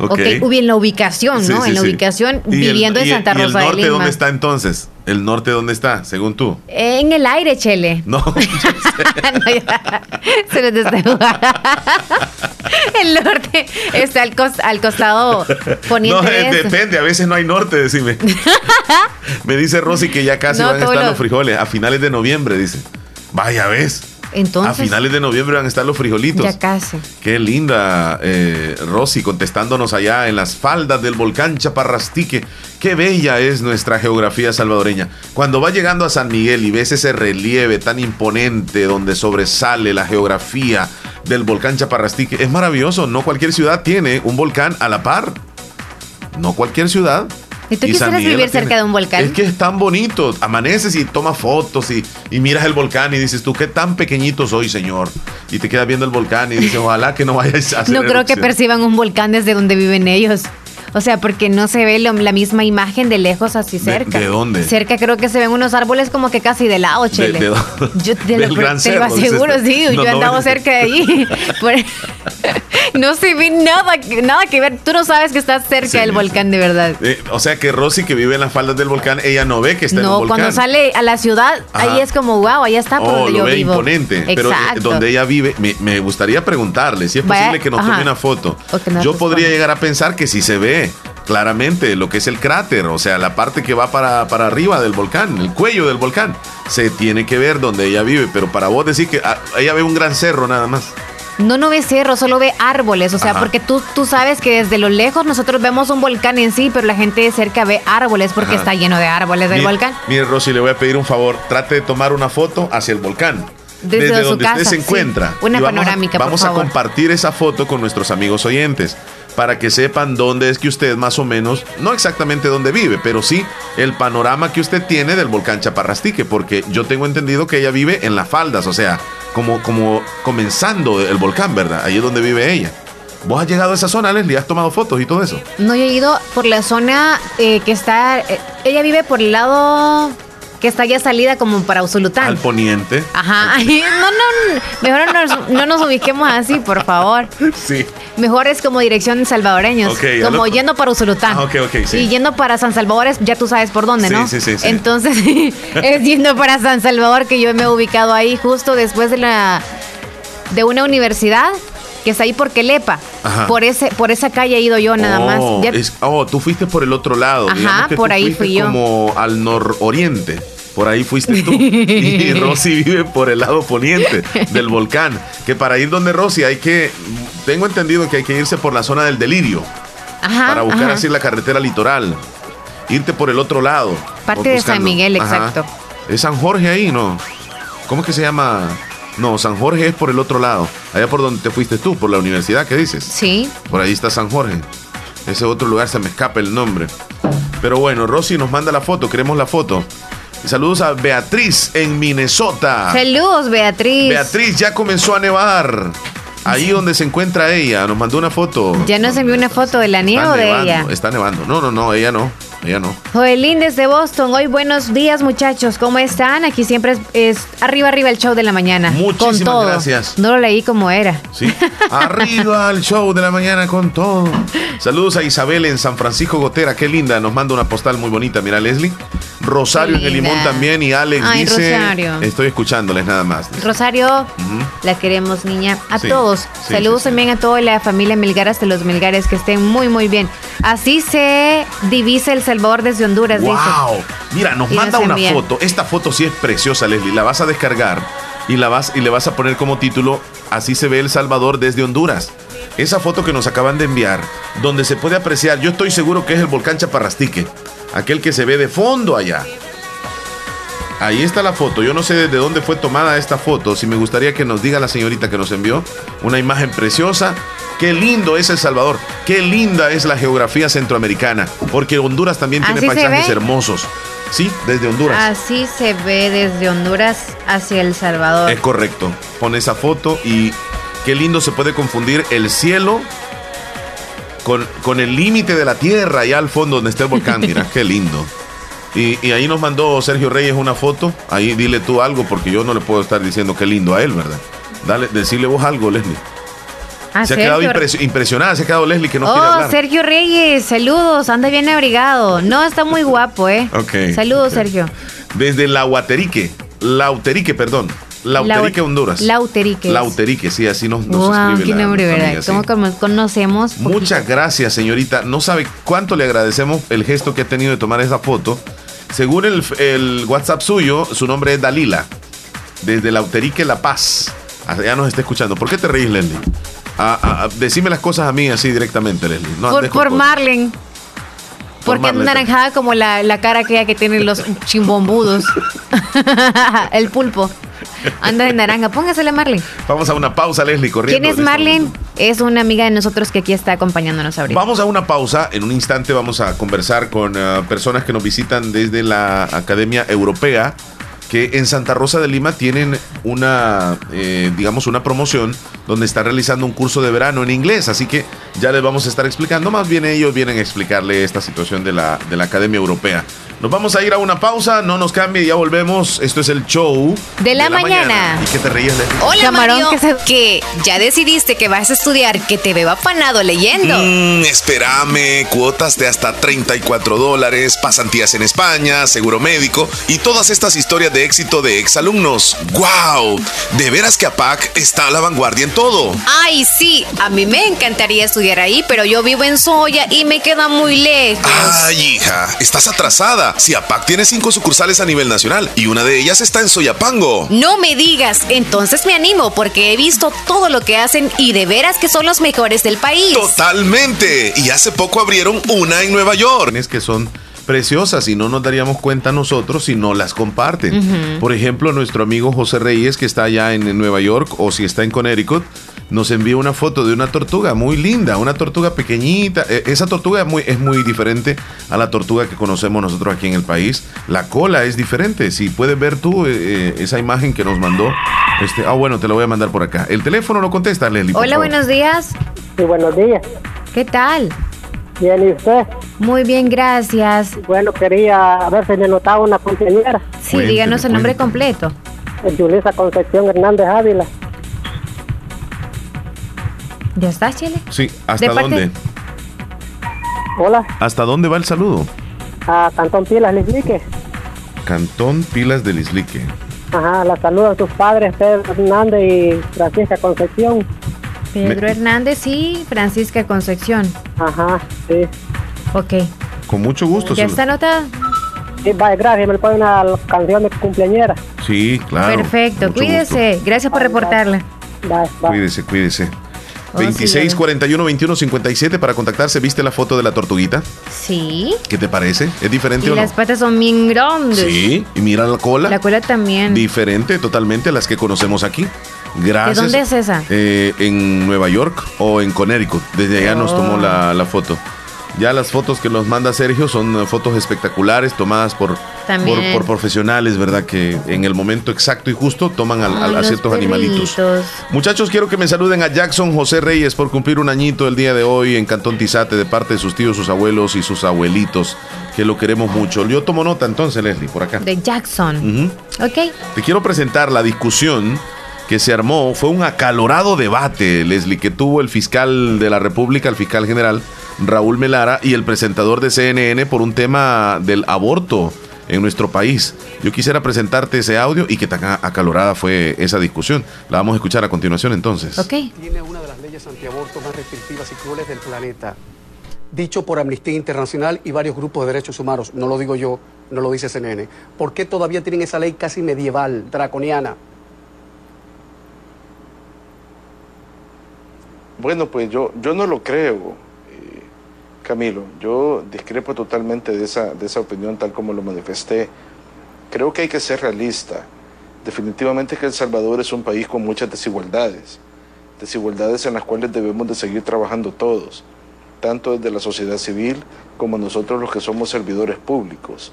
Ok. Ok, en la ubicación, Sí, ¿no? sí, en la sí. ubicación, ¿Y el- viviendo en Santa ¿Y el Rosa de norte Lima. dónde está entonces? ¿El norte dónde está, según tú? En el aire, Chele. No. No, ya. Se les El norte está al, al costado poniente. no, de eh, depende, a veces no hay norte, decime. Me dice Rosy que ya casi No, van a estar lo- los frijoles, a finales de noviembre, dice. Vaya, ves. Entonces, a finales de noviembre van a estar los frijolitos. Ya casi. Qué linda, eh, Rosy, contestándonos allá en las faldas del volcán Chaparrastique. Qué bella es nuestra geografía salvadoreña. Cuando va llegando a San Miguel y ves ese relieve tan imponente donde sobresale la geografía del volcán Chaparrastique, es maravilloso. No cualquier ciudad tiene un volcán a la par. No cualquier ciudad. ¿Y tú quisieras vivir cerca de un volcán? Es que es tan bonito. Amaneces y tomas fotos y, y, miras el volcán y dices tú, qué tan pequeñito soy, señor. Y te quedas viendo el volcán y dices, ojalá que no vayas a hacer No creo que perciban un volcán desde donde viven ellos. O sea, porque no se ve lo, la misma imagen de lejos así cerca. ¿De, dónde? Cerca creo que se ven unos árboles como que casi de lado, Chele. De, de, yo te lo, te cerro, lo aseguro, sí. no, yo andaba no. cerca de ahí. Por- no se ve nada, nada que ver. Tú no sabes que estás cerca Sí, del volcán, de verdad. Eh, o sea que Rosy, que vive en las faldas del volcán, ella no ve que está en No, un volcán. cuando sale a la ciudad, Ajá. ahí es como, wow, allá está por Oh, donde lo yo ve vivo. imponente. Pero eh, Exacto. donde ella vive, me, me gustaría preguntarle si es Vaya, posible que nos tome ajá. una foto. Yo podría llegar a pensar que sí se ve claramente lo que es el cráter, o sea, la parte que va para, para arriba del volcán, el cuello del volcán. Se tiene que ver donde ella vive, pero para vos decir que ah, ella ve un gran cerro nada más. No, no ve cerro, solo ve árboles. O sea, Ajá. porque tú, tú sabes que desde lo lejos nosotros vemos un volcán en sí, pero la gente de cerca ve árboles porque Ajá. está lleno de árboles del volcán. Mire, Rosy, le voy a pedir un favor. Trate de tomar una foto hacia el volcán. Desde su donde casa, usted se sí. encuentra. Una Y vamos a- panorámica, por Vamos a compartir esa foto con nuestros amigos oyentes para que sepan dónde es que usted más o menos, no exactamente dónde vive, pero sí el panorama que usted tiene del volcán Chaparrastique, porque yo tengo entendido que ella vive en las faldas, o sea, como, como comenzando el volcán, ¿verdad? Ahí es donde vive ella. ¿Vos has llegado a esa zona, Leslie? ¿Has tomado fotos y todo eso? No yo he ido por la zona eh, que está. eh, ella vive por el lado que está ya salida como para Usulután. Al poniente. Ajá. Ay, No, no, mejor no nos, no nos ubiquemos así, por favor. Sí. Mejor es como dirección salvadoreños. Ok, ya como lo- yendo para Usulután. Ah, ok, ok, sí. Y yendo para San Salvador, es- ya tú sabes por dónde, Sí, ¿no? sí, sí, sí. Entonces, es yendo para San Salvador que yo me he ubicado ahí justo después de la de una universidad que está ahí por Quelepa. Ajá. Por ese por esa calle he ido yo nada más. Oh, Ya- es- oh, tú fuiste por el otro lado. Ajá, que por ahí fui yo. Como al nororiente. Por ahí fuiste tú. y Rosy vive por el lado poniente del volcán. Que para ir donde Rosy hay que. Tengo entendido que hay que irse por la zona del delirio. ajá, para buscar ajá. así la carretera litoral. Irte por el otro lado. Parte de San Miguel, exacto. Es San Jorge ahí, ¿no? ¿Cómo es que se llama? No, San Jorge es por el otro lado. Allá por donde te fuiste tú, por la universidad, ¿qué dices? Sí. Por ahí está San Jorge. Ese otro lugar se me escapa el nombre. Pero bueno, Rosy nos manda la foto, queremos la foto. Saludos a Beatriz en Minnesota. Saludos, Beatriz. Beatriz, ya comenzó a nevar. Ahí donde se encuentra ella, nos mandó una foto. Ya nos envió una foto de la nieve o de nevando, ella. Está nevando. No, no, no, ella no. Ella no. Joelín desde Boston. Hoy buenos días, muchachos. ¿Cómo están? Aquí siempre es, es arriba, arriba el show de la mañana. Muchísimas con todo. gracias. No lo leí como era. Sí. Arriba al show de la mañana con todo. Saludos a Isabel en San Francisco Gotera. Qué linda. Nos manda una postal muy bonita. Mira, Leslie. Rosario en el limón también. Y Alex Ay, dice. Rosario. Estoy escuchándoles nada más. Rosario, la queremos, niña. A Sí, todos. sí, Saludos sí. también a toda la familia Melgaras de los Melgares que estén muy, muy bien. Así se divisa El Salvador desde Honduras, dice. ¡Wow! Mira, nos Y manda nos una envía. foto. Esta foto sí es preciosa, Leslie. La vas a descargar y, la vas, y le vas a poner como título Así se ve El Salvador desde Honduras. Esa foto que nos acaban de enviar, donde se puede apreciar, yo estoy seguro que es el volcán Chaparrastique, aquel que se ve de fondo allá. Ahí está la foto. Yo no sé desde dónde fue tomada esta foto. Si me gustaría que nos diga la señorita que nos envió una imagen preciosa. Qué lindo es El Salvador. Qué linda es la geografía centroamericana. Porque Honduras también tiene Así se paisajes ve. hermosos. Sí, desde Honduras. Así se ve desde Honduras hacia El Salvador. Es correcto. Pone esa foto y qué lindo se puede confundir el cielo con, con el límite de la tierra allá al fondo donde está el volcán. Mira, qué lindo. Y, y ahí nos mandó Sergio Reyes una foto. Ahí dile tú algo porque yo no le puedo estar diciendo qué lindo a él, ¿verdad? Dale, decirle vos algo, Leslie. Ah, se ha quedado impres- impresionada, se ha quedado Leslie que no quiere Oh, hablar. Sergio Reyes, saludos, anda bien abrigado. No, está muy guapo, ¿eh? Ok, Saludos. Sergio. Desde Lauterique, Lauterique, perdón. Lauterique, Lau- Honduras. Lauterique. Lauterique, sí, así nos, nos Wow, escribe qué la- nombre, ¿verdad? amiga, sí. ¿Cómo como- conocemos? Muchas gracias, señorita. No sabe cuánto le agradecemos el gesto que ha tenido de tomar esa foto. Según el, el WhatsApp suyo, su nombre es Dalila. desde la Uterique La Paz. Ya nos está escuchando. ¿Por qué te reís, Leslie? Ah, decime las cosas a mí así directamente, Leslie. No Por, andes con por cosas. Marlen. Por Porque es naranjada como la, la cara aquella que tienen los chimbombudos. El pulpo. Anda de naranja. Póngasele a Marlen. Vamos a una pausa, Leslie, corriendo. ¿Quién es este Marlen? momento. Es una amiga de nosotros que aquí está acompañándonos ahorita. Vamos a una pausa. En un instante vamos a conversar con eh, personas que nos visitan desde la Academia Europea, que en Santa Rosa de Lima tienen una, eh, digamos, una promoción donde están realizando un curso de verano en inglés. Así que ya les vamos a estar explicando. Más bien ellos vienen a explicarle esta situación de la, de la Academia Europea. Nos vamos a ir a una pausa, no nos cambie, ya volvemos. Esto es el show De la mañana. ¿Y qué te Leslie? Hola Camarón Mario, que se- que ya decidiste que vas a estudiar, que te veo afanado leyendo. Mm, espérame, cuotas de hasta 34 dólares, pasantías en España, seguro médico y todas estas historias de éxito de exalumnos. ¡Wow! De veras que APAC está a la vanguardia en todo. Ay, sí, a mí me encantaría estudiar ahí, pero yo vivo en Soya y me queda muy lejos. Ay, hija, estás atrasada. Si APAC tiene cinco sucursales a nivel nacional y una de ellas está en Soyapango. No me digas, entonces me animo porque he visto todo lo que hacen y de veras que son los mejores del país. Totalmente. Y hace poco abrieron una en Nueva York. es que son preciosas y no nos daríamos cuenta nosotros si no las comparten. Por ejemplo, nuestro amigo José Reyes, que está allá en Nueva York o si está en Connecticut, nos envía una foto de una tortuga muy linda, una tortuga pequeñita. Eh, Esa tortuga muy- es muy diferente a la tortuga que conocemos nosotros aquí en el país. La cola es diferente. Si puedes ver tú eh, eh, esa imagen que nos mandó. Este, ah, bueno, te lo voy a mandar por acá. El teléfono lo contesta, Leslie. por Hola, favor. buenos días. Sí, buenos días. ¿Qué tal? Bien, ¿y usted? Muy bien, gracias. Bueno, quería ver si me notaba una compañera, Sí, Cuénteme, díganos el nombre cuénteme. completo. Julisa Concepción Hernández Ávila. ¿Ya está, Chile? Sí, ¿hasta De parte- dónde? Hola, ¿Hasta dónde va el saludo? a Cantón Pilas, Lislique. Cantón Pilas del Islique. Ajá, la saludan sus padres, Pedro Hernández y Francisca Concepción. Pedro Me- Hernández y Francisca Concepción. Ajá, sí. Ok. Con mucho gusto. ¿Ya está anotada? Sí, vaya, gracias, me pone una canción de cumpleañera. Sí, claro. Perfecto. Mucho Cuídese. Gracias por reportarla. Bye, bye. Cuídese, cuídese. Oh, 26 sí, 41 21 57 para contactarse. ¿Viste la foto de la tortuguita? Sí. ¿Qué te parece? ¿Es diferente Y o no? las patas son bien grandes. Sí, y mira la cola. La cola también. Diferente totalmente a las que conocemos aquí. Gracias. ¿De dónde es esa? Eh, en Nueva York o en Connecticut. Desde allá nos Oh. tomó la, la foto. Ya las fotos que nos manda Sergio son eh, fotos espectaculares tomadas por, por, por profesionales, ¿verdad? Que en el momento exacto y justo toman al- al- Ay, a ciertos animalitos. Muchachos, quiero que me saluden a Jackson José Reyes por cumplir un añito el día de hoy en Cantón Tizate de parte de sus tíos, sus abuelos y sus abuelitos, que lo queremos mucho. Yo tomo nota entonces, Leslie, por acá. De Jackson. Ujú. Ok. Te quiero presentar la discusión que se armó. Fue un acalorado debate, Leslie, que tuvo el fiscal de la República, el fiscal general Raúl Melara y el presentador de CNN por un tema del aborto en nuestro país. Yo quisiera presentarte ese audio y que tan acalorada fue esa discusión. La vamos a escuchar a continuación entonces. Ok. tiene una de las leyes antiaborto más restrictivas y crueles del planeta. Dicho por Amnistía Internacional y varios grupos de derechos humanos, no lo digo yo, no lo dice CNN. ¿Por qué todavía tienen esa ley casi medieval, draconiana? Bueno, pues yo, yo no lo creo, eh, Camilo. Yo discrepo totalmente de esa, de esa opinión tal como lo manifesté. Creo que hay que ser realista. Definitivamente que El Salvador es un país con muchas desigualdades, desigualdades en las cuales debemos de seguir trabajando todos, tanto desde la sociedad civil como nosotros los que somos servidores públicos.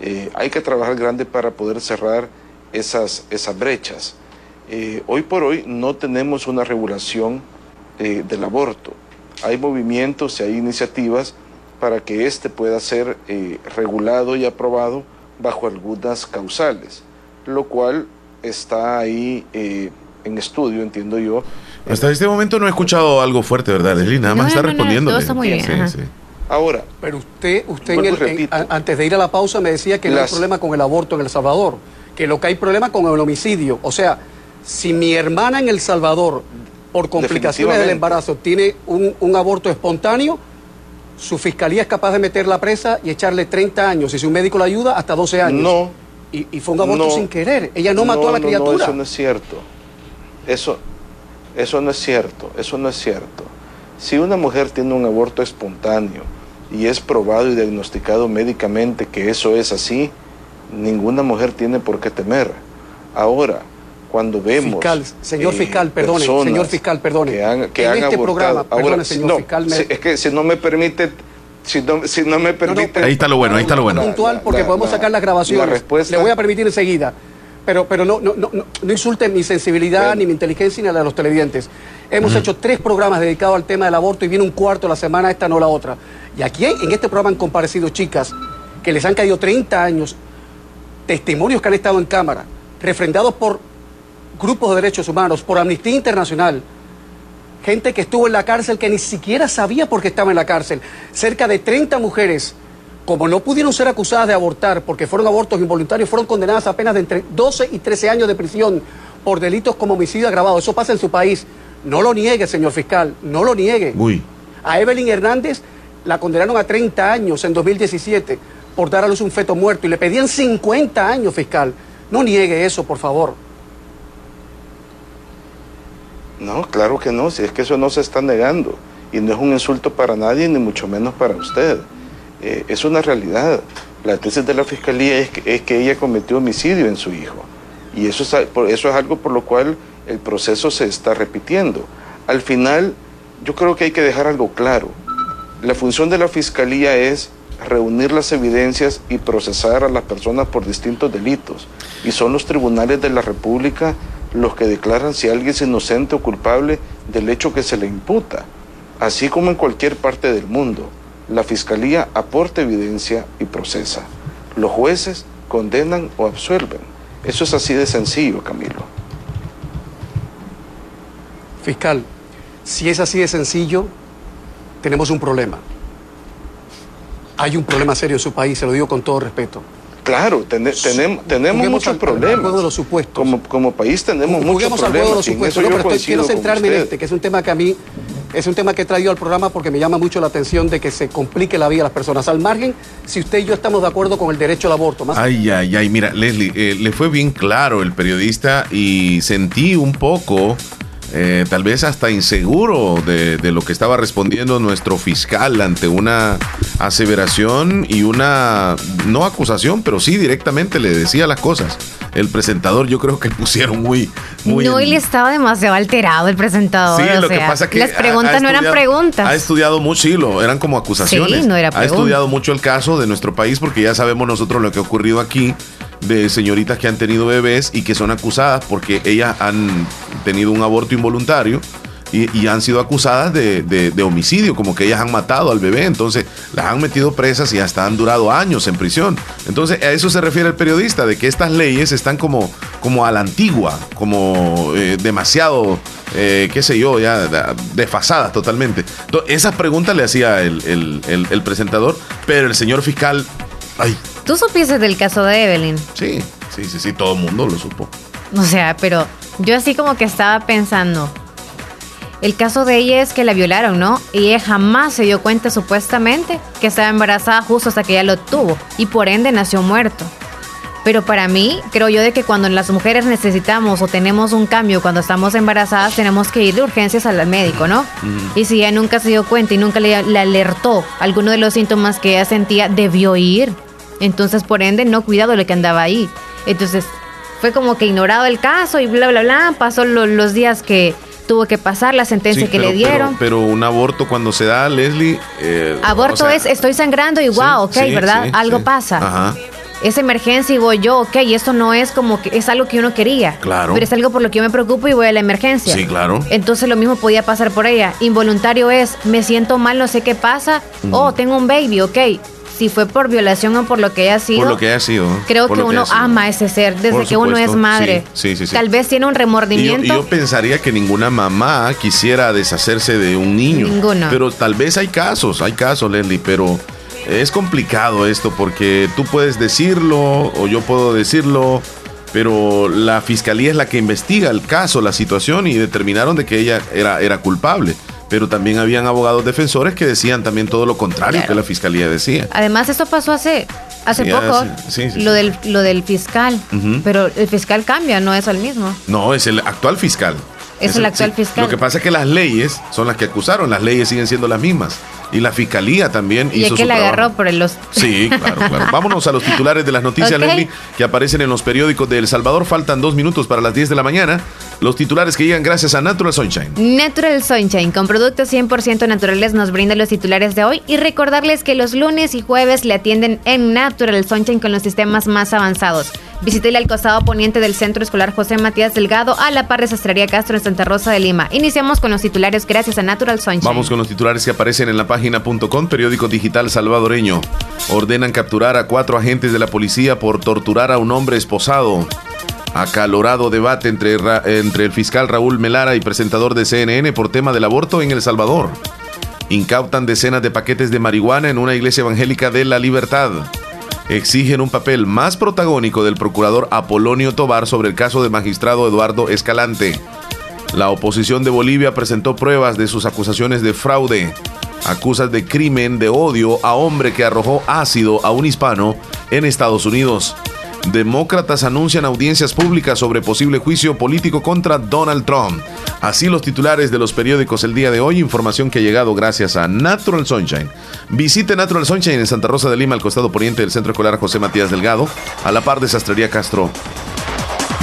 Eh, hay que trabajar grande para poder cerrar esas, esas brechas. Eh, hoy por hoy no tenemos una regulación eh, del aborto. Hay movimientos y hay iniciativas para que éste pueda ser eh, regulado y aprobado bajo algunas causales, lo cual está ahí eh, en estudio, entiendo yo. Hasta este momento no he escuchado algo fuerte, ¿verdad, Leslie? Nada más No, está no, no, respondiendo. todo está muy bien, Sí, ajá. sí. Ahora, Pero usted, usted en el- en- antes de ir a la pausa me decía que no hay problema con el aborto en El Salvador, que lo que hay problema con el homicidio. O sea, si mi hermana en El Salvador, por complicaciones del embarazo, tiene un, un aborto espontáneo, su fiscalía es capaz de meterla presa y echarle 30 años, y si un médico la ayuda, hasta 12 años. no, y, y fue un aborto No. sin querer. Ella no, mató a la no, criatura. No, eso no es cierto. Eso, eso no es cierto. Eso no es cierto. Si una mujer tiene un aborto espontáneo y es probado y diagnosticado médicamente que eso es así, ninguna mujer tiene por qué temer. Ahora, cuando vemos... Fiscal, señor eh, fiscal, perdone, señor fiscal, perdone. Que han, que En han este abortado- programa, Ahora, perdone, señor no, fiscal, me- si- es que si no me permite... Si no, si no me permite... Ahí está lo bueno, ahí está lo bueno. puntual porque la- podemos la- sacar las grabaciones. la respuesta- Le voy a permitir enseguida. Pero, pero no, no, no, no, no insulten mi sensibilidad, ni mi inteligencia, ni la de los televidentes. Hemos hecho tres programas dedicados al tema del aborto y viene un cuarto la semana, esta no la otra. Y aquí en este programa han comparecido chicas que les han caído 30 años, testimonios que han estado en cámara, refrendados por grupos de derechos humanos, por Amnistía Internacional, gente que estuvo en la cárcel que ni siquiera sabía por qué estaba en la cárcel. Cerca de 30 mujeres, como no pudieron ser acusadas de abortar porque fueron abortos involuntarios, fueron condenadas a apenas de entre 12 y 13 años de prisión por delitos como homicidio agravado. Eso pasa en su país. No lo niegue, señor fiscal, no lo niegue. Uy. A Evelyn Hernández la condenaron a 30 años en 2017 por dar a luz un feto muerto y le pedían 50 años, fiscal. No niegue eso, por favor. No, claro que no, si es que eso no se está negando y no es un insulto para nadie ni mucho menos para usted. Eh, es una realidad. La tesis de la fiscalía es que, ella cometió homicidio en su hijo y eso es, eso es algo por lo cual el proceso se está repitiendo. Al final, yo creo que hay que dejar algo claro. La función de la fiscalía es reunir las evidencias y procesar a las personas por distintos delitos. Y son los tribunales de la República los que declaran si alguien es inocente o culpable del hecho que se le imputa. Así como en cualquier parte del mundo, la fiscalía aporta evidencia y procesa. Los jueces condenan o absuelven. Eso es así de sencillo, Camilo. Fiscal, si es así de sencillo, tenemos un problema. Hay un problema serio en su país, se lo digo con todo respeto. Claro, tenem- tenemos muchos al- al problemas. juego de los supuestos. Como, como país tenemos muchos Juguemos al juego de problemas. los supuestos, no, pero estoy- quiero centrarme en este, que es un tema que a mí es un tema que he traído al programa porque me llama mucho la atención de que se complique la vida a las personas. Al margen, si usted y yo estamos de acuerdo con el derecho al aborto, más Ay, ay, ay, mira, Leslie, eh, le fue bien claro el periodista y sentí un poco, eh, tal vez hasta inseguro de, de lo que estaba respondiendo nuestro fiscal ante una aseveración y una, no acusación, pero sí directamente le decía las cosas. El presentador yo creo que pusieron muy... muy no, en- él estaba demasiado alterado, el presentador. Sí, o lo que pasa que Las preguntas ha no eran preguntas. Ha estudiado mucho, sí, lo, eran como acusaciones. Sí, no era Ha estudiado mucho el caso de nuestro país porque ya sabemos nosotros lo que ha ocurrido aquí de señoritas que han tenido bebés y que son acusadas porque ellas han tenido un aborto involuntario. Y, y han sido acusadas de, de- homicidio, como que ellas han matado al bebé, entonces las han metido presas y hasta han durado años en prisión. Entonces a eso se refiere el periodista, de que estas leyes están como, como a la antigua, como eh, demasiado eh, qué sé yo, ya da- desfasadas totalmente. To- Esas preguntas le hacía el, el- el- el presentador, pero el señor fiscal, ay, Tú supiste del caso de Evelyn. sí, sí, sí, sí, todo el mundo lo supo. O sea, pero yo así como que estaba pensando. El caso de ella es que la violaron, ¿no? Y ella jamás se dio cuenta supuestamente que estaba embarazada justo hasta que ella lo tuvo y por ende nació muerto. Pero para mí, creo yo de que cuando las mujeres necesitamos o tenemos un cambio cuando estamos embarazadas, tenemos que ir de urgencias al médico, ¿no? Y si ella nunca se dio cuenta y nunca le, le alertó alguno de los síntomas que ella sentía, debió ir. Entonces, por ende, no cuidado de lo que andaba ahí. Entonces, fue como que ignorado el caso y bla, bla, bla. Pasó lo- los días que tuvo que pasar, la sentencia Sí, que pero- le dieron. Pero, pero un aborto cuando se da, Leslie... eh, Aborto o sea, es, estoy sangrando y wow, ok, sí, ¿verdad? sí, Algo pasa. Ajá. Es emergencia y voy yo, ok, y esto no es como que es algo que uno quería. Claro. Pero es algo por lo que yo me preocupo y voy a la emergencia. Sí, claro. Entonces lo mismo podía pasar por ella. Involuntario es, me siento mal, no sé qué pasa. Oh, tengo un baby, ok. Si fue por violación o por lo que haya sido. Por lo que haya sido. Creo que uno sido. ama a ese ser desde Por que uno es madre. sí, sí, sí, sí. Tal vez tiene un remordimiento. y yo pensaría que ninguna mamá quisiera deshacerse de un niño. Ninguna. Pero tal vez hay casos, hay casos, Leslie, pero es complicado esto porque tú puedes decirlo o yo puedo decirlo, pero la fiscalía es la que investiga el caso, la situación y determinaron de que ella era, era culpable. Pero también habían abogados defensores que decían también todo lo contrario Claro. que la fiscalía decía. Además, esto pasó hace Hace Sí, poco, sí, sí, lo. Del, lo del fiscal, pero el fiscal cambia, no es el mismo. No, es el actual fiscal. Es el actual fiscal. Lo que pasa es que las leyes son las que acusaron, las leyes siguen siendo las mismas. Y la fiscalía también Y hizo es que su trabajo. agarró por el los... Sí, claro, claro. Vámonos a los titulares de las noticias, Ok. Leslie, que aparecen en los periódicos de El Salvador. Faltan dos minutos para las 10 de la mañana. Los titulares que llegan gracias a Natural Sunshine. Natural Sunshine, con productos 100% naturales, nos brinda los titulares de hoy y recordarles que los lunes y jueves le atienden en Natural Sunshine con los sistemas más avanzados. Visítele al costado poniente del Centro Escolar José Matías Delgado a la par de Sastrería Castro en Santa Rosa de Lima. Iniciamos con los titulares gracias a Natural Sunshine. Vamos con los titulares que aparecen en la página.com, periódico digital salvadoreño. Ordenan capturar a cuatro agentes de la policía por torturar a un hombre esposado. Acalorado debate entre, entre el fiscal Raúl Melara y presentador de CNN por tema del aborto en El Salvador. Incautan decenas de paquetes de marihuana en una iglesia evangélica de la libertad. Exigen un papel más protagónico del procurador Apolonio Tobar sobre el caso del magistrado Eduardo Escalante. La oposición de Bolivia presentó pruebas de sus acusaciones de fraude. Acusas de crimen de odio a hombre que arrojó ácido a un hispano en Estados Unidos. Demócratas anuncian audiencias públicas sobre posible juicio político contra Donald Trump. Así los titulares de los periódicos el día de hoy, información que ha llegado gracias a Natural Sunshine. Visite Natural Sunshine en Santa Rosa de Lima, al costado poniente del Centro Escolar José Matías Delgado, a la par de Sastrería Castro.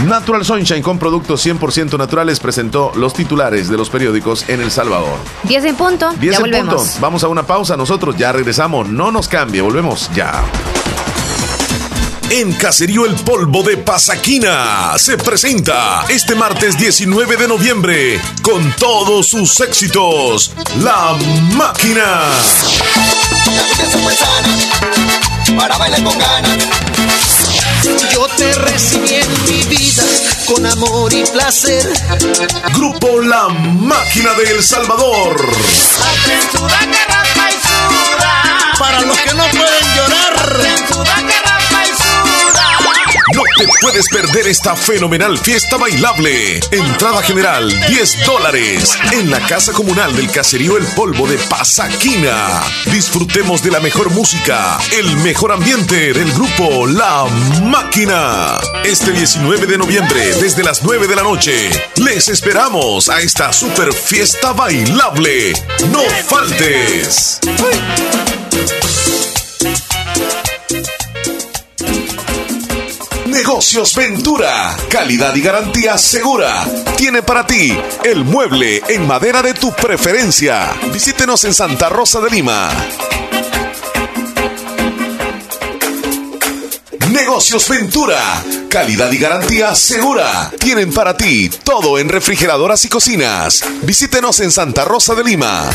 Natural Sunshine con productos 100% naturales presentó los titulares de los periódicos en El Salvador. 10 en punto, 10 ya en volvemos. punto. Vamos a una pausa. Nosotros ya regresamos. No nos cambie. Volvemos ya. En Caserío El Polvo de Pasaquina se presenta este martes 19 de noviembre con todos sus éxitos. La máquina. para bailar con ganas. Yo te recibí en mi vida con amor y placer. Grupo La Máquina de El Salvador. Para los que no pueden llorar. No te puedes perder esta fenomenal fiesta bailable. Entrada general 10 dólares en la Casa Comunal del Caserío El Polvo de Pasaquina. Disfrutemos de la mejor música, el mejor ambiente del grupo La Máquina. Este 19 de noviembre, desde las 9 de la noche, les esperamos a esta super fiesta bailable. No faltes. Negocios Ventura, calidad y garantía segura. Tiene para ti el mueble en madera de tu preferencia. Visítenos en Santa Rosa de Lima. Negocios Ventura, calidad y garantía segura. Tienen para ti todo en refrigeradoras y cocinas. Visítenos en Santa Rosa de Lima.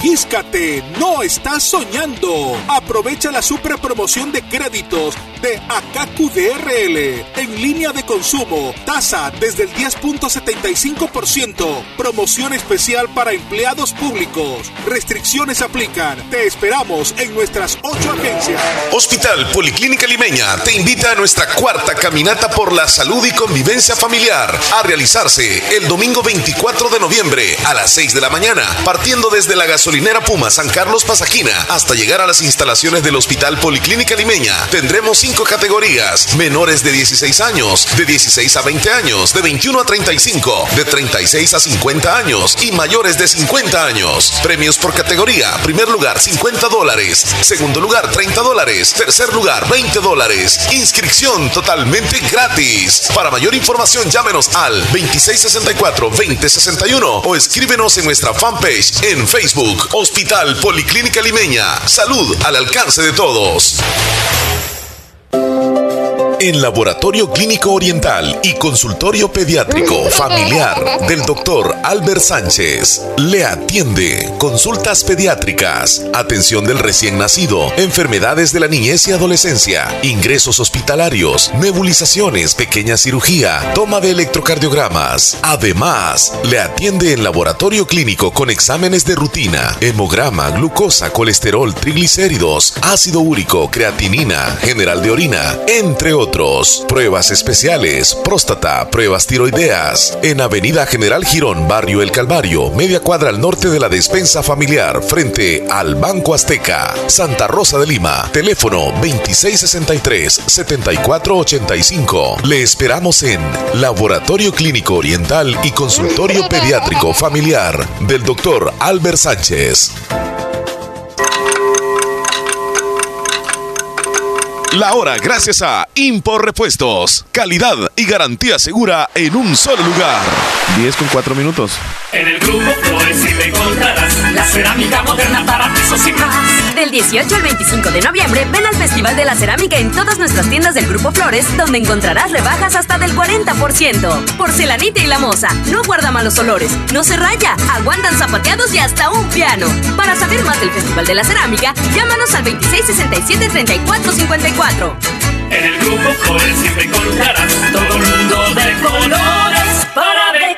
Pellízcate, no estás soñando. Aprovecha la super promoción de créditos de AKQDRL en línea de consumo. Tasa desde el 10.75%. Promoción especial para empleados públicos. Restricciones aplican. Te esperamos en nuestras ocho agencias. Hospital Policlínica Limeña te invita a nuestra cuarta caminata por la salud y convivencia familiar a realizarse el domingo 24 de noviembre a las 6 de la mañana, partiendo desde la gasolinera Puma San Carlos Pasaquina hasta llegar a las instalaciones del Hospital Policlínica Limeña. Tendremos cinco categorías: menores de 16 años, de 16 a 20 años, de 21 a 35, de 36 a 50 años y mayores de 50 años. Premios por categoría: primer lugar 50 dólares, segundo lugar 30 dólares, tercer lugar 20 dólares. Inscripción totalmente gratis. Para mayor información llámenos al 2664-2061 o escríbenos en nuestra fanpage en Facebook Hospital Policlínica Limeña. Salud al alcance de todos. En Laboratorio Clínico Oriental y Consultorio Pediátrico Familiar del Dr. Albert Sánchez le atiende consultas pediátricas, atención del recién nacido, enfermedades de la niñez y adolescencia, ingresos hospitalarios, nebulizaciones, pequeña cirugía, toma de electrocardiogramas. Además, le atiende en laboratorio clínico con exámenes de rutina, hemograma, glucosa, colesterol, triglicéridos, ácido úrico, creatinina, general de entre otros. Pruebas especiales, próstata, pruebas tiroideas. En Avenida General Girón, Barrio El Calvario, media cuadra al norte de la despensa familiar, frente al Banco Azteca, Santa Rosa de Lima. Teléfono 2663-7485. Le esperamos en Laboratorio Clínico Oriental y Consultorio Pediátrico Familiar del Dr. Albert Sánchez. La hora gracias a Impor Repuestos. Calidad y garantía segura en un solo lugar. 10 con 4 minutos. En el grupo Flores te encontrarás la cerámica moderna para pisos y más. Del 18 al 25 de noviembre, ven al Festival de la Cerámica en todas nuestras tiendas del Grupo Flores, donde encontrarás rebajas hasta del 40%. Porcelanita y la moza, no guarda malos olores, no se raya, aguantan zapateados y hasta un piano. Para saber más del Festival de la Cerámica, llámanos al 2667-3454. En el Grupo Flores siempre encontrarás todo el mundo de colores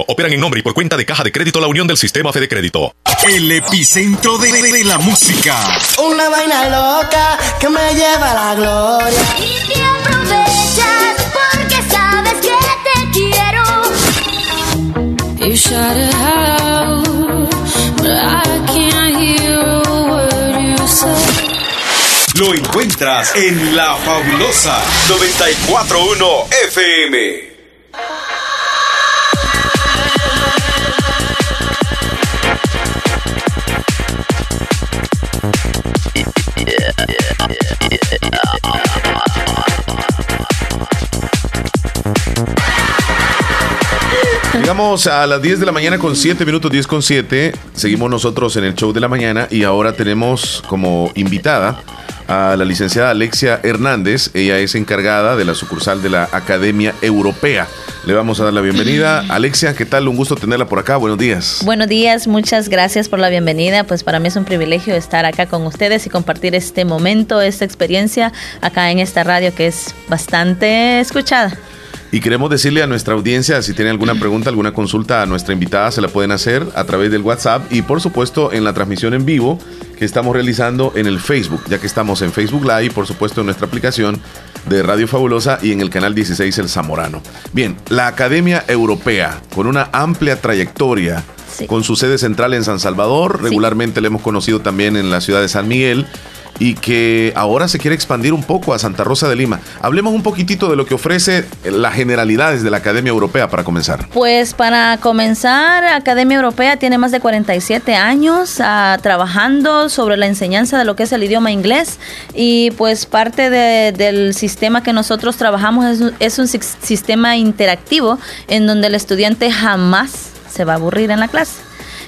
operan en nombre y por cuenta de Caja de Crédito La Unión del Sistema Fede Crédito. El epicentro de, de- de la música. Una vaina loca que me lleva a la gloria. Y te aprovechas porque sabes que te quiero. You shout it out, but I can't hear a word you say. Lo encuentras en La Fabulosa 941 FM. Llegamos a las 10 de la mañana con 7 minutos, 10 con 7. Seguimos nosotros en el show de la mañana y ahora tenemos como invitada a la licenciada Alexia Hernández. Ella es encargada de la sucursal de la Academia Europea. Le vamos a dar la bienvenida. Alexia, ¿qué tal? Un gusto tenerla por acá. Buenos días. Buenos días, muchas gracias por la bienvenida. Pues para mí es un privilegio estar acá con ustedes y compartir este momento, esta experiencia acá en esta radio que es bastante escuchada. Y queremos decirle a nuestra audiencia, si tiene alguna pregunta, alguna consulta a nuestra invitada, se la pueden hacer a través del WhatsApp y por supuesto en la transmisión en vivo que estamos realizando en el Facebook, ya que estamos en Facebook Live y por supuesto en nuestra aplicación de Radio Fabulosa y en el canal 16 El Zamorano. Bien, la Academia Europea, con una amplia trayectoria, con su sede central en San Salvador, regularmente la hemos conocido también en la ciudad de San Miguel y que ahora se quiere expandir un poco a Santa Rosa de Lima. Hablemos un poquitito de lo que ofrece las generalidades de la Academia Europea para comenzar. Pues para comenzar, Academia Europea tiene más de 47 años ah, trabajando sobre la enseñanza de lo que es el idioma inglés y pues parte de- del sistema que nosotros trabajamos es, un- sistema interactivo en donde el estudiante jamás se va a aburrir en la clase.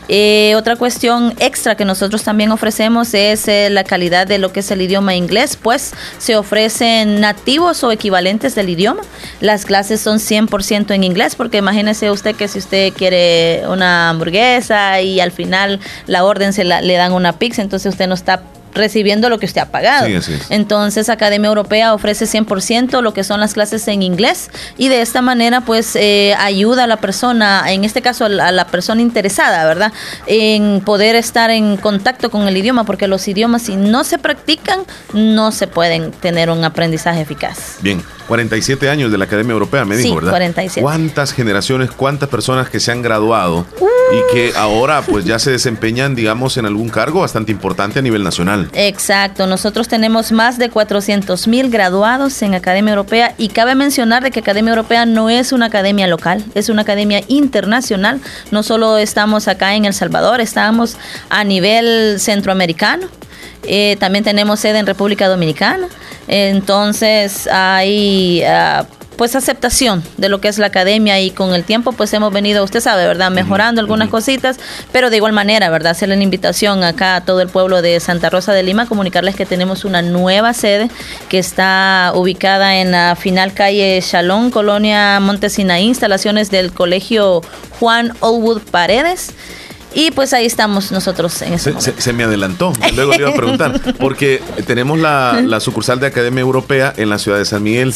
Eh, otra cuestión extra que nosotros también ofrecemos es eh, la calidad de lo que es el idioma inglés, pues se ofrecen nativos o equivalentes del idioma. Las clases son 100% en inglés, porque imagínese usted que si usted quiere una hamburguesa y al final la orden se la- le dan una pizza, entonces usted no está recibiendo lo que usted ha pagado. Sí, así es. Entonces, Academia Europea ofrece 100% lo que son las clases en inglés y de esta manera, pues, eh, ayuda a la persona, en este caso a la, a la persona interesada, ¿verdad? En poder estar en contacto con el idioma, porque los idiomas, si no se practican, no se pueden tener un aprendizaje eficaz. Bien, 47 años de la Academia Europea, me Sí, dijo, ¿verdad? 47. ¿Cuántas generaciones, cuántas personas que se han graduado y que ahora pues ya se desempeñan, digamos, en algún cargo bastante importante a nivel nacional? Exacto, nosotros tenemos más de 400 mil graduados en Academia Europea y cabe mencionar de que Academia Europea no es una academia local, es una academia internacional. No solo estamos acá en El Salvador, estamos a nivel centroamericano. Eh, también tenemos sede en República Dominicana. Entonces hay ah, pues aceptación de lo que es la academia y con el tiempo pues hemos venido, usted sabe, ¿verdad? Mejorando algunas cositas, pero de igual manera, ¿verdad? Hacerle la invitación acá a todo el pueblo de Santa Rosa de Lima, comunicarles que tenemos una nueva sede que está ubicada en la final calle Chalón, Colonia Montesinaí, instalaciones del Colegio Juan Olwood Paredes. Y pues ahí estamos nosotros en ese Se, momento. se- se me adelantó, luego le iba a preguntar, porque tenemos la, la sucursal de Academia Europea en la ciudad de San Miguel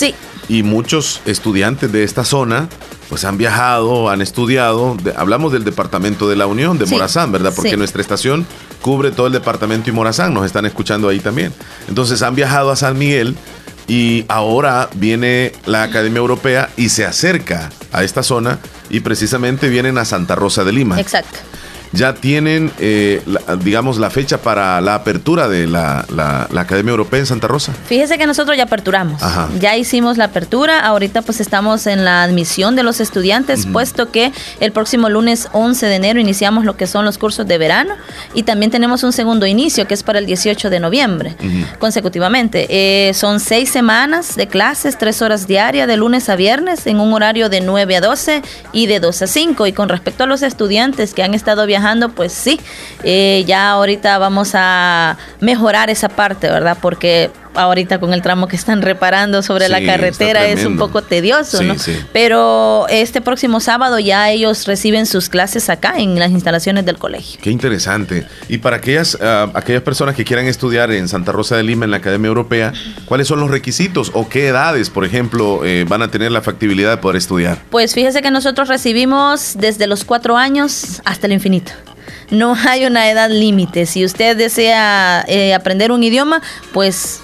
y muchos estudiantes de esta zona pues han viajado, han estudiado, de- hablamos del departamento de la Unión, de Sí, Morazán, ¿verdad? Porque sí. nuestra estación cubre todo el departamento y Morazán, nos están escuchando ahí también. Entonces han viajado a San Miguel y ahora viene la Academia Europea y se acerca a esta zona y precisamente vienen a Santa Rosa de Lima Exacto. Ya tienen, eh, la- digamos, la fecha para la apertura de la, la- la Academia Europea en Santa Rosa. Fíjese que nosotros ya aperturamos. Ajá. Ya hicimos la apertura. Ahorita pues estamos en la admisión de los estudiantes, puesto que el próximo lunes 11 de enero iniciamos lo que son los cursos de verano y también tenemos un segundo inicio que es para el 18 de noviembre consecutivamente. Eh, son seis semanas de clases, tres horas diarias de lunes a viernes en un horario de 9 a 12 y de 2 a 5. Y con respecto a los estudiantes que han estado viajando, pues sí, eh, ya ahorita vamos a mejorar esa parte, ¿verdad? Porque ahorita con el tramo que están reparando sobre Sí, la carretera es un poco tedioso, Sí, ¿no? sí. Pero este próximo sábado ya ellos reciben sus clases acá en las instalaciones del colegio. Qué interesante. Y para aquellas, ah, aquellas personas que quieran estudiar en Santa Rosa de Lima, en la Academia Europea, ¿cuáles son los requisitos o qué edades, por ejemplo, eh, van a tener la factibilidad de poder estudiar? Pues fíjese que nosotros recibimos desde los cuatro años hasta el infinito. No hay una edad límite. Si usted desea eh, aprender un idioma, pues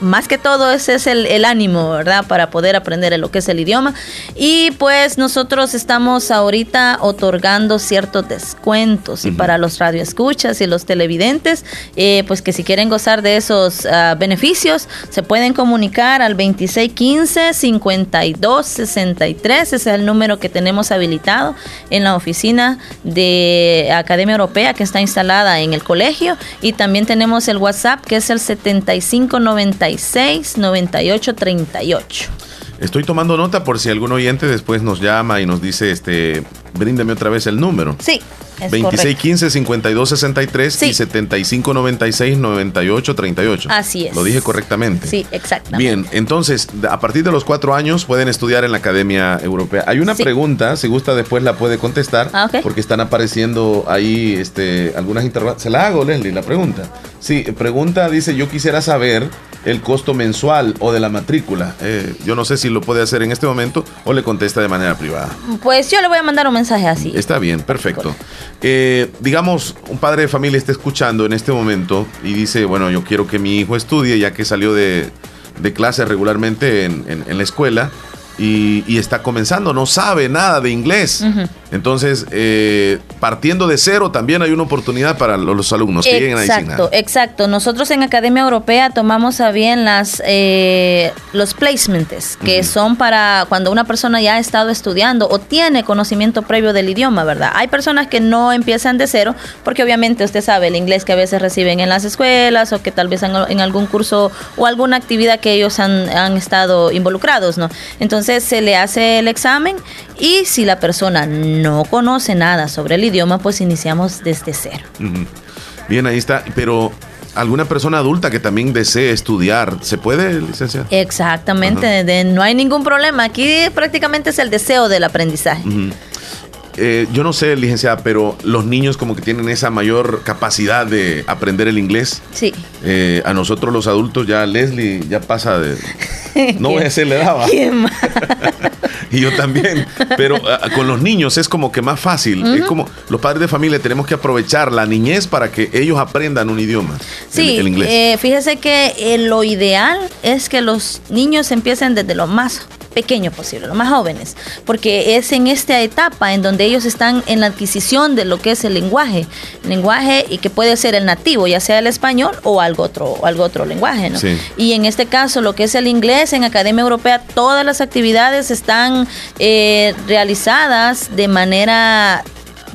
más que todo ese es el, el ánimo, ¿verdad? Para poder aprender lo que es el idioma. Y pues nosotros estamos ahorita otorgando ciertos descuentos. Y para los radioescuchas y los televidentes, eh, pues que si quieren gozar de esos ah, beneficios, se pueden comunicar al 2615-5263. Ese es el número que tenemos habilitado en la oficina de Academia Europea que está instalada en el colegio. Y también tenemos el WhatsApp que es el 7596-9838. Estoy tomando nota por si algún oyente después nos llama y nos dice, este, bríndame otra vez el número. Sí, es correcto. 2615-5263 y 7596-9838. Así es. Lo dije correctamente. Sí, exactamente. Bien, entonces, a partir de los cuatro años pueden estudiar en la Academia Europea. Hay una Sí. pregunta, si gusta después la puede contestar, Ah, ok. porque están apareciendo ahí este, algunas interrogantes. Se la hago, Leslie, la pregunta. Sí, pregunta, dice, yo quisiera saber el costo mensual o de la matrícula. Eh, yo no sé si lo puede hacer en este momento o le contesta de manera privada. Pues yo le voy a mandar un mensaje así. Está bien, perfecto. Eh, digamos, un padre de familia está escuchando en este momento y dice, bueno, yo quiero que mi hijo estudie ya que salió de, de clase regularmente en, en- en la escuela y, y está comenzando, no sabe nada de inglés. Entonces, eh, partiendo de cero, también hay una oportunidad para lo- los alumnos que lleguen ahí sin Exacto, exacto. Nosotros en Academia Europea tomamos a bien las eh, los placements, que son para cuando una persona ya ha estado estudiando o tiene conocimiento previo del idioma, ¿verdad? Hay personas que no empiezan de cero, porque obviamente usted sabe el inglés que a veces reciben en las escuelas o que tal vez en, en algún curso o alguna actividad que ellos han, han estado involucrados, ¿no? Entonces se le hace el examen y si la persona no conoce nada sobre el idioma, pues iniciamos desde cero. Bien, ahí está. Pero, ¿alguna persona adulta que también desee estudiar, se puede, licenciado? Exactamente, de- no hay ningún problema. Aquí prácticamente es el deseo del aprendizaje. Eh, yo no sé, licenciada, pero los niños como que tienen esa mayor capacidad de aprender el inglés. Sí. Eh, a nosotros los adultos ya Leslie ya pasa de... No voy a decirle daba. ¿Quién más? Y yo también. Pero ah, con los niños es como que más fácil. Es como los padres de familia tenemos que aprovechar la niñez para que ellos aprendan un idioma. Sí, el, el inglés. eh, fíjese que eh, lo ideal es que los niños empiecen desde lo más pequeño posible, los más jóvenes, porque es en esta etapa en donde ellos están en la adquisición de lo que es el lenguaje, lenguaje y que puede ser el nativo, ya sea el español o algo otro, o algo otro lenguaje, ¿no? Sí. Y en este caso, lo que es el inglés en Academia Europea, todas las actividades están eh, realizadas de manera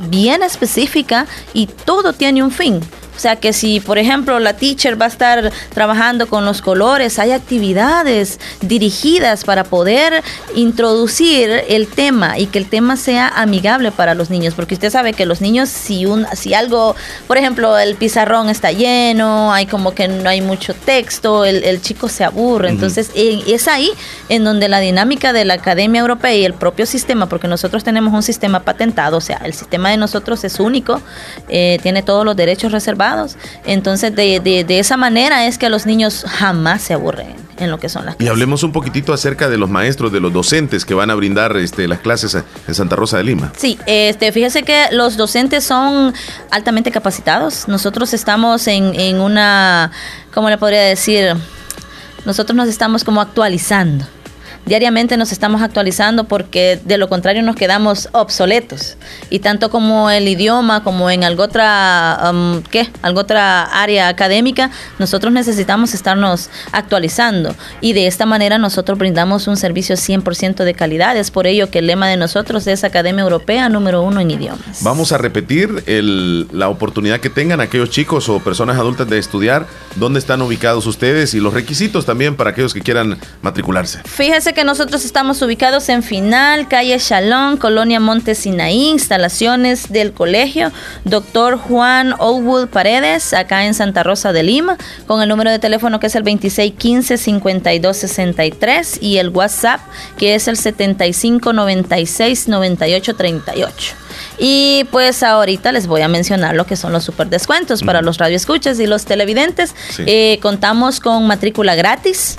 bien específica y todo tiene un fin. O sea que si, por ejemplo, la teacher va a estar trabajando con los colores, hay actividades dirigidas para poder introducir el tema y que el tema sea amigable para los niños, porque usted sabe que los niños si un si algo, por ejemplo, el pizarrón está lleno, hay como que no hay mucho texto, el, el chico se aburre, entonces en- es ahí en donde la dinámica de la Academia Europea y el propio sistema, porque nosotros tenemos un sistema patentado, o sea, el sistema de nosotros es único, eh, tiene todos los derechos reservados, entonces de, de- de esa manera es que los niños jamás se aburren en lo que son las Y hablemos un poquitito acerca de los maestros, de los docentes que van a brindar este, las clases en Santa Rosa de Lima. Sí, este, fíjese que los docentes son altamente capacitados. Nosotros estamos en, en una, ¿cómo le podría decir? Nosotros nos estamos como actualizando. Diariamente nos estamos actualizando porque de lo contrario nos quedamos obsoletos. Y tanto como el idioma, como en algo otra, um, ¿qué? Algo otra área académica, nosotros necesitamos estarnos actualizando. Y de esta manera nosotros brindamos un servicio 100% de calidad. Es por ello que el lema de nosotros es Academia Europea número uno en idiomas. Vamos a repetir el- la oportunidad que tengan aquellos chicos o personas adultas de estudiar, dónde están ubicados ustedes y los requisitos también para aquellos que quieran matricularse. Fíjese que nosotros estamos ubicados en Final, calle Shalom, Colonia Monte Sinaí, instalaciones del colegio Doctor Juan Owood Paredes, acá en Santa Rosa de Lima, con el número de teléfono que es el 2615-5263 y el WhatsApp que es el 7596-9838. Y pues ahorita les voy a mencionar lo que son los super descuentos para los radioescuchas y los televidentes. Sí. Eh, contamos con matrícula gratis.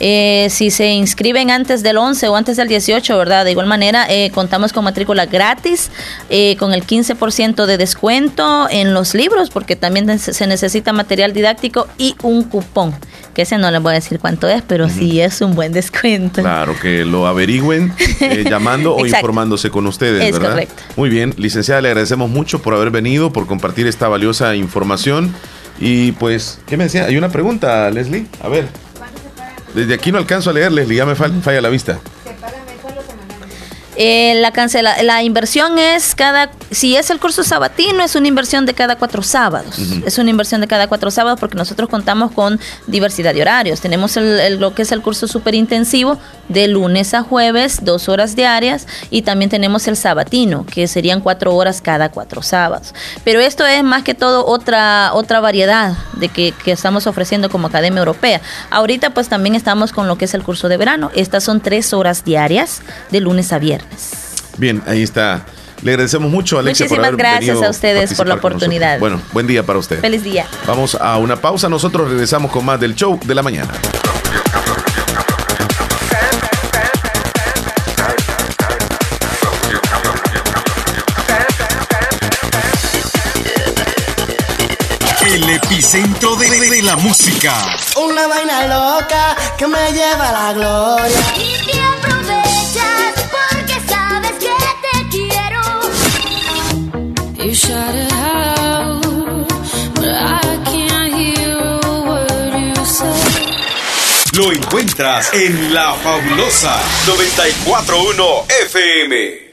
Eh, si se inscriben antes del 11 o antes del 18, ¿verdad? De igual manera, eh, contamos con matrícula gratis, eh, con el 15% de descuento en los libros, porque también se necesita material didáctico y un cupón, que ese no les voy a decir cuánto es, pero sí es un buen descuento. Claro, que lo averigüen eh, llamando o informándose con ustedes, Es ¿verdad? correcto. Muy bien, licenciada, le agradecemos mucho por haber venido, por compartir esta valiosa información. Y pues, ¿qué me decía? Hay una pregunta, Leslie. A ver. Desde aquí no alcanzo a leer, Leslie, ya me fal- falla la vista. Eh, la cancela, la inversión es cada, si es el curso sabatino, es una inversión de cada cuatro sábados. Es una inversión de cada cuatro sábados porque nosotros contamos con diversidad de horarios. Tenemos el- el- lo que es el curso súper intensivo de lunes a jueves, dos horas diarias, y también tenemos el sabatino, que serían cuatro horas cada cuatro sábados. Pero esto es más que todo otra, otra variedad de que, que estamos ofreciendo como Academia Europea. Ahorita pues también estamos con lo que es el curso de verano. Estas son tres horas diarias de lunes a viernes. Bien, ahí está. Le agradecemos mucho, Alexia, por Muchísimas haber gracias venido a ustedes por la oportunidad. Bueno, buen día para usted. Feliz día. Vamos a una pausa. Nosotros regresamos con más del show de la mañana. El epicentro de, de- de la música. Una vaina loca que me lleva a la gloria. Lo encuentras en La Fabulosa 941 FM.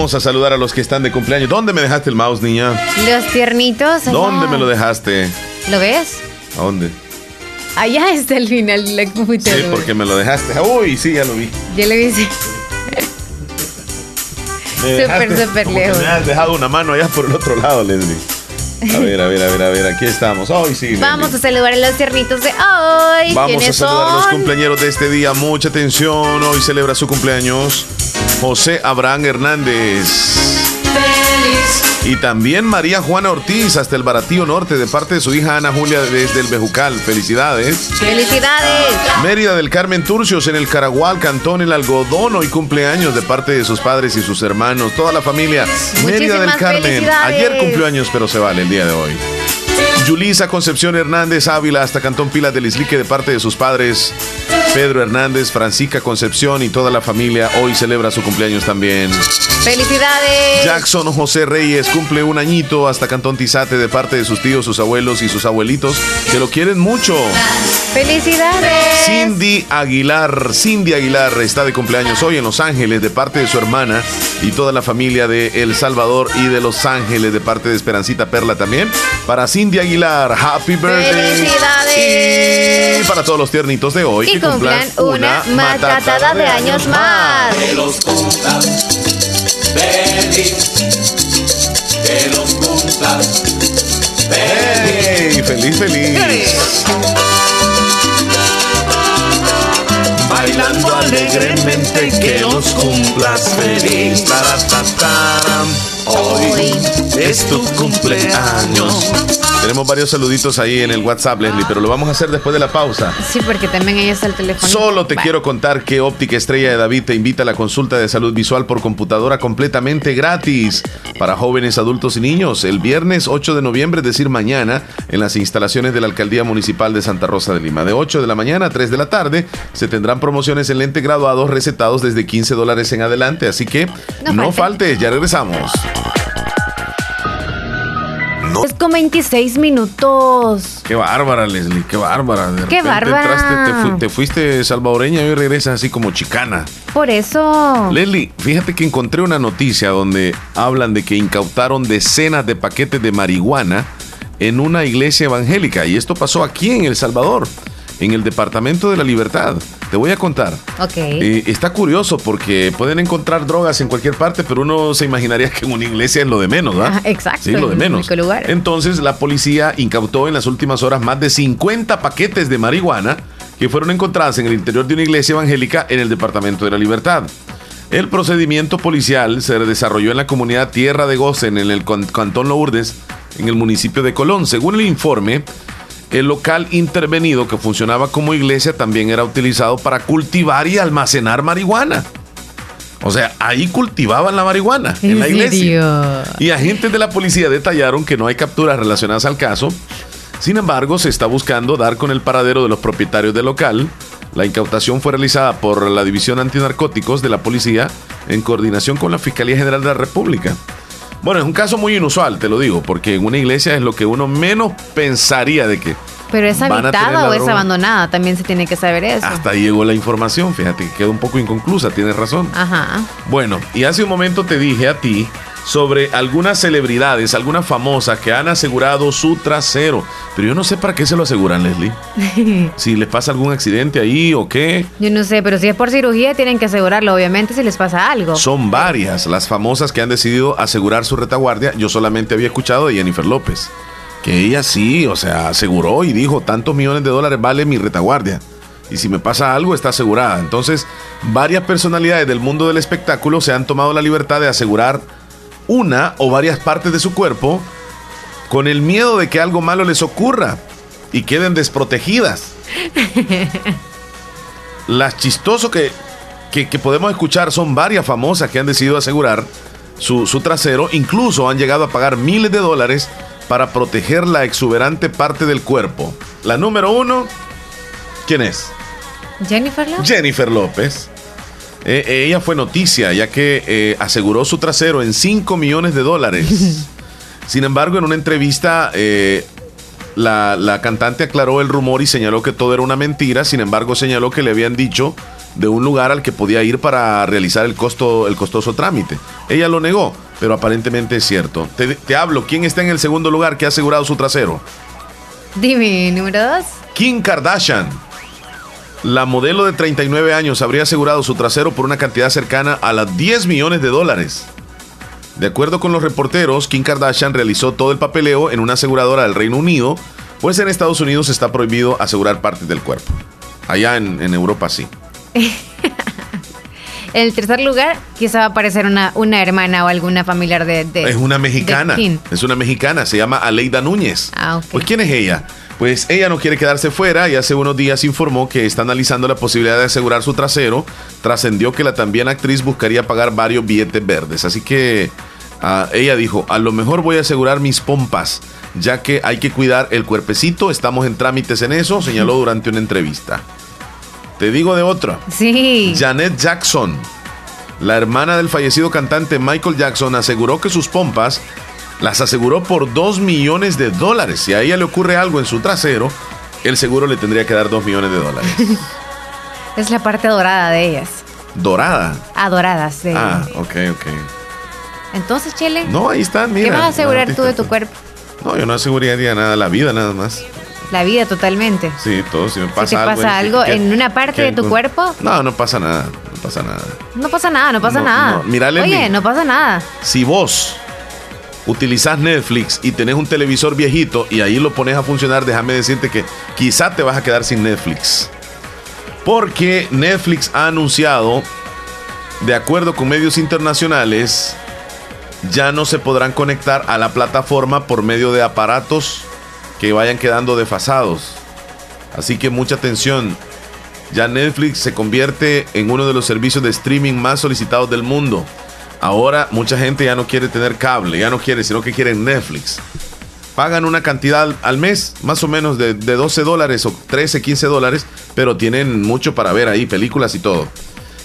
Vamos a saludar a los que están de cumpleaños. ¿Dónde me dejaste el mouse, niña? Los tiernitos. allá. ¿Dónde me lo dejaste? ¿Lo ves? ¿A dónde? Allá está el final de la Sí, computadora. porque me lo dejaste. Uy, sí, ya lo vi. Ya lo vi. sí. Súper, súper lejos. Me has dejado una mano allá por el otro lado, Leslie. A ver, a ver, a ver, a ver. Aquí estamos. Hoy sí. Leslie. Vamos a saludar a los tiernitos de hoy. Vamos a ¿Quiénes saludar a los cumpleaños de este día. Mucha atención. Hoy celebra su cumpleaños José Abraham Hernández. Y también María Juana Ortiz, hasta el Baratío Norte, de parte de su hija Ana Julia desde el Bejucal. Felicidades. ¡Felicidades! Mérida del Carmen Turcios en el Caragual, Cantón El Algodón, hoy cumpleaños de parte de sus padres y sus hermanos, toda la familia. Mérida del Carmen. Ayer cumplió años, pero se vale el día de hoy. Yulisa Concepción Hernández Ávila hasta Cantón Pilas del Islique de parte de sus padres. Pedro Hernández, Francisca Concepción y toda la familia hoy celebra su cumpleaños también. ¡Felicidades! Jackson José Reyes cumple un añito hasta Cantón Tizate de parte de sus tíos, sus abuelos y sus abuelitos que lo quieren mucho. ¡Felicidades! Cindy Aguilar, Cindy Aguilar está de cumpleaños hoy en Los Ángeles de parte de su hermana y toda la familia de El Salvador y de Los Ángeles de parte de Esperancita Perla también. Para Cindy Aguilar, happy birthday. ¡Felicidades! Y para todos los tiernitos de hoy Y que cumplan una matatada de años más. Que los cumplan feliz. Que los cumplan ¡Hey! ¡Feliz, feliz! Bailando alegremente que los cumplas feliz. Tarataram. Hoy es tu cumpleaños. Tenemos varios saluditos ahí en el WhatsApp, Leslie, pero lo vamos a hacer después de la pausa. Sí, porque también ahí está el teléfono. Solo te quiero contar que Óptica Estrella de David te invita a la consulta de salud visual por computadora completamente gratis para jóvenes, adultos y niños el viernes 8 de noviembre, es decir, mañana, en las instalaciones de la Alcaldía Municipal de Santa Rosa de Lima. De 8 de la mañana a 3 de la tarde se tendrán promociones en lente graduados recetados desde 15 dólares en adelante, así que No no, falte. faltes, ya regresamos. Es con 26 minutos. Qué bárbara, Leslie, qué bárbara. De Qué bárbara. entraste, te, te fuiste salvadoreña y hoy regresas así como chicana. Por eso. Leslie, fíjate que encontré una noticia donde hablan de que incautaron decenas de paquetes de marihuana en una iglesia evangélica. Y esto pasó aquí en El Salvador, en el Departamento de la Libertad. Te voy a contar. Ok. Eh, está curioso porque pueden encontrar drogas en cualquier parte, pero uno se imaginaría que en una iglesia es lo de menos, ¿verdad? Exacto, Sí, lo de menos. lugar. Entonces, la policía incautó en las últimas horas más de 50 paquetes de marihuana que fueron encontradas en el interior de una iglesia evangélica en el Departamento de la Libertad. El procedimiento policial se desarrolló en la comunidad Tierra de Gozen, en el cantón Lourdes, en el municipio de Colón. Según el informe, el local intervenido que funcionaba como iglesia también era utilizado para cultivar y almacenar marihuana. O sea, ahí cultivaban la marihuana en, la iglesia. Y agentes de la policía detallaron que no hay capturas relacionadas al caso. Sin embargo, se está buscando dar con el paradero de los propietarios del local. La incautación fue realizada por la División Antinarcóticos de la Policía en coordinación con la Fiscalía General de la República. Bueno, es un caso muy inusual, te lo digo, porque en una iglesia es lo que uno menos pensaría de que Pero es habitada o es abandonada. También se tiene que saber eso. Hasta ahí llegó la información, fíjate que queda un poco inconclusa, tienes razón. Ajá. Bueno, y hace un momento te dije a ti sobre algunas celebridades, algunas famosas que han asegurado su trasero. Pero yo no sé para qué se lo aseguran, Leslie. Si les pasa algún accidente ahí o qué. Yo no sé, pero si es por cirugía tienen que asegurarlo, obviamente, si les pasa algo. Son varias las famosas que han decidido asegurar su retaguardia. Yo solamente había escuchado de Jennifer López. Que ella sí, o sea, aseguró y dijo, tantos millones de dólares vale mi retaguardia. Y si me pasa algo, está asegurada. Entonces, varias personalidades del mundo del espectáculo se han tomado la libertad de asegurar una o varias partes de su cuerpo con el miedo de que algo malo les ocurra y queden desprotegidas. Las chistoso que, que, que podemos escuchar son varias famosas que han decidido asegurar su, su trasero, incluso han llegado a pagar miles de dólares para proteger la exuberante parte del cuerpo. La número uno, ¿quién es? Jennifer Lopez. Jennifer López. Eh, ella fue noticia ya que eh, aseguró su trasero en 5 millones de dólares. Sin embargo, en una entrevista, eh, la, la cantante aclaró el rumor y señaló que todo era una mentira. Sin embargo, señaló que le habían dicho de un lugar al que podía ir para realizar el, costo, el costoso trámite. Ella lo negó, pero aparentemente es cierto. Te, te hablo, ¿quién está en el segundo lugar que ha asegurado su trasero? Dime, número dos. Kim Kardashian. La modelo de 39 años habría asegurado su trasero por una cantidad cercana a las 10 millones de dólares. De acuerdo con los reporteros, Kim Kardashian realizó todo el papeleo en una aseguradora del Reino Unido, pues en Estados Unidos está prohibido asegurar partes del cuerpo. Allá en, en Europa sí. En el tercer lugar, quizá va a aparecer una, una hermana o alguna familiar de. de- Es una mexicana. Es una mexicana, se llama Aleida Núñez. Ah, ok. Pues ¿quién es ella? Pues ella no quiere quedarse fuera y hace unos días informó que está analizando la posibilidad de asegurar su trasero. Trascendió que la también actriz buscaría pagar varios billetes verdes. Así que ah, ella dijo, a lo mejor voy a asegurar mis pompas, ya que hay que cuidar el cuerpecito. Estamos en trámites en eso, señaló durante una entrevista. Te digo de otra. Sí. Janet Jackson, la hermana del fallecido cantante Michael Jackson, aseguró que sus pompas las aseguró por 2 millones de dólares. Si a ella le ocurre algo en su trasero, el seguro le tendría que dar 2 millones de dólares. Es la parte dorada de ellas. Dorada. Adoradas de Ah, ok, ok. Entonces, Chele. No, ahí están, mira. ¿Qué vas a asegurar tú de tu cuerpo? No, yo no aseguraría nada, la vida nada más. La vida totalmente. Sí, todo. Si me pasa si te algo. pasa algo en una parte que- de tu cuerpo, No, no pasa nada. No pasa nada. no pasa nada, no pasa No, nada. no. Oye, no pasa nada. Si vos utilizás Netflix y tenés un televisor viejito y ahí lo pones a funcionar, déjame decirte que quizá te vas a quedar sin Netflix. Porque Netflix ha anunciado, de acuerdo con medios internacionales, ya no se podrán conectar a la plataforma por medio de aparatos que vayan quedando desfasados. Así que mucha atención. Ya Netflix se convierte en uno de los servicios de streaming más solicitados del mundo. Ahora mucha gente ya no quiere tener cable, ya no quiere, sino que quieren Netflix. Pagan una cantidad al mes, más o menos de, de 12 dólares o 13, 15 dólares, pero tienen mucho para ver ahí, películas y todo.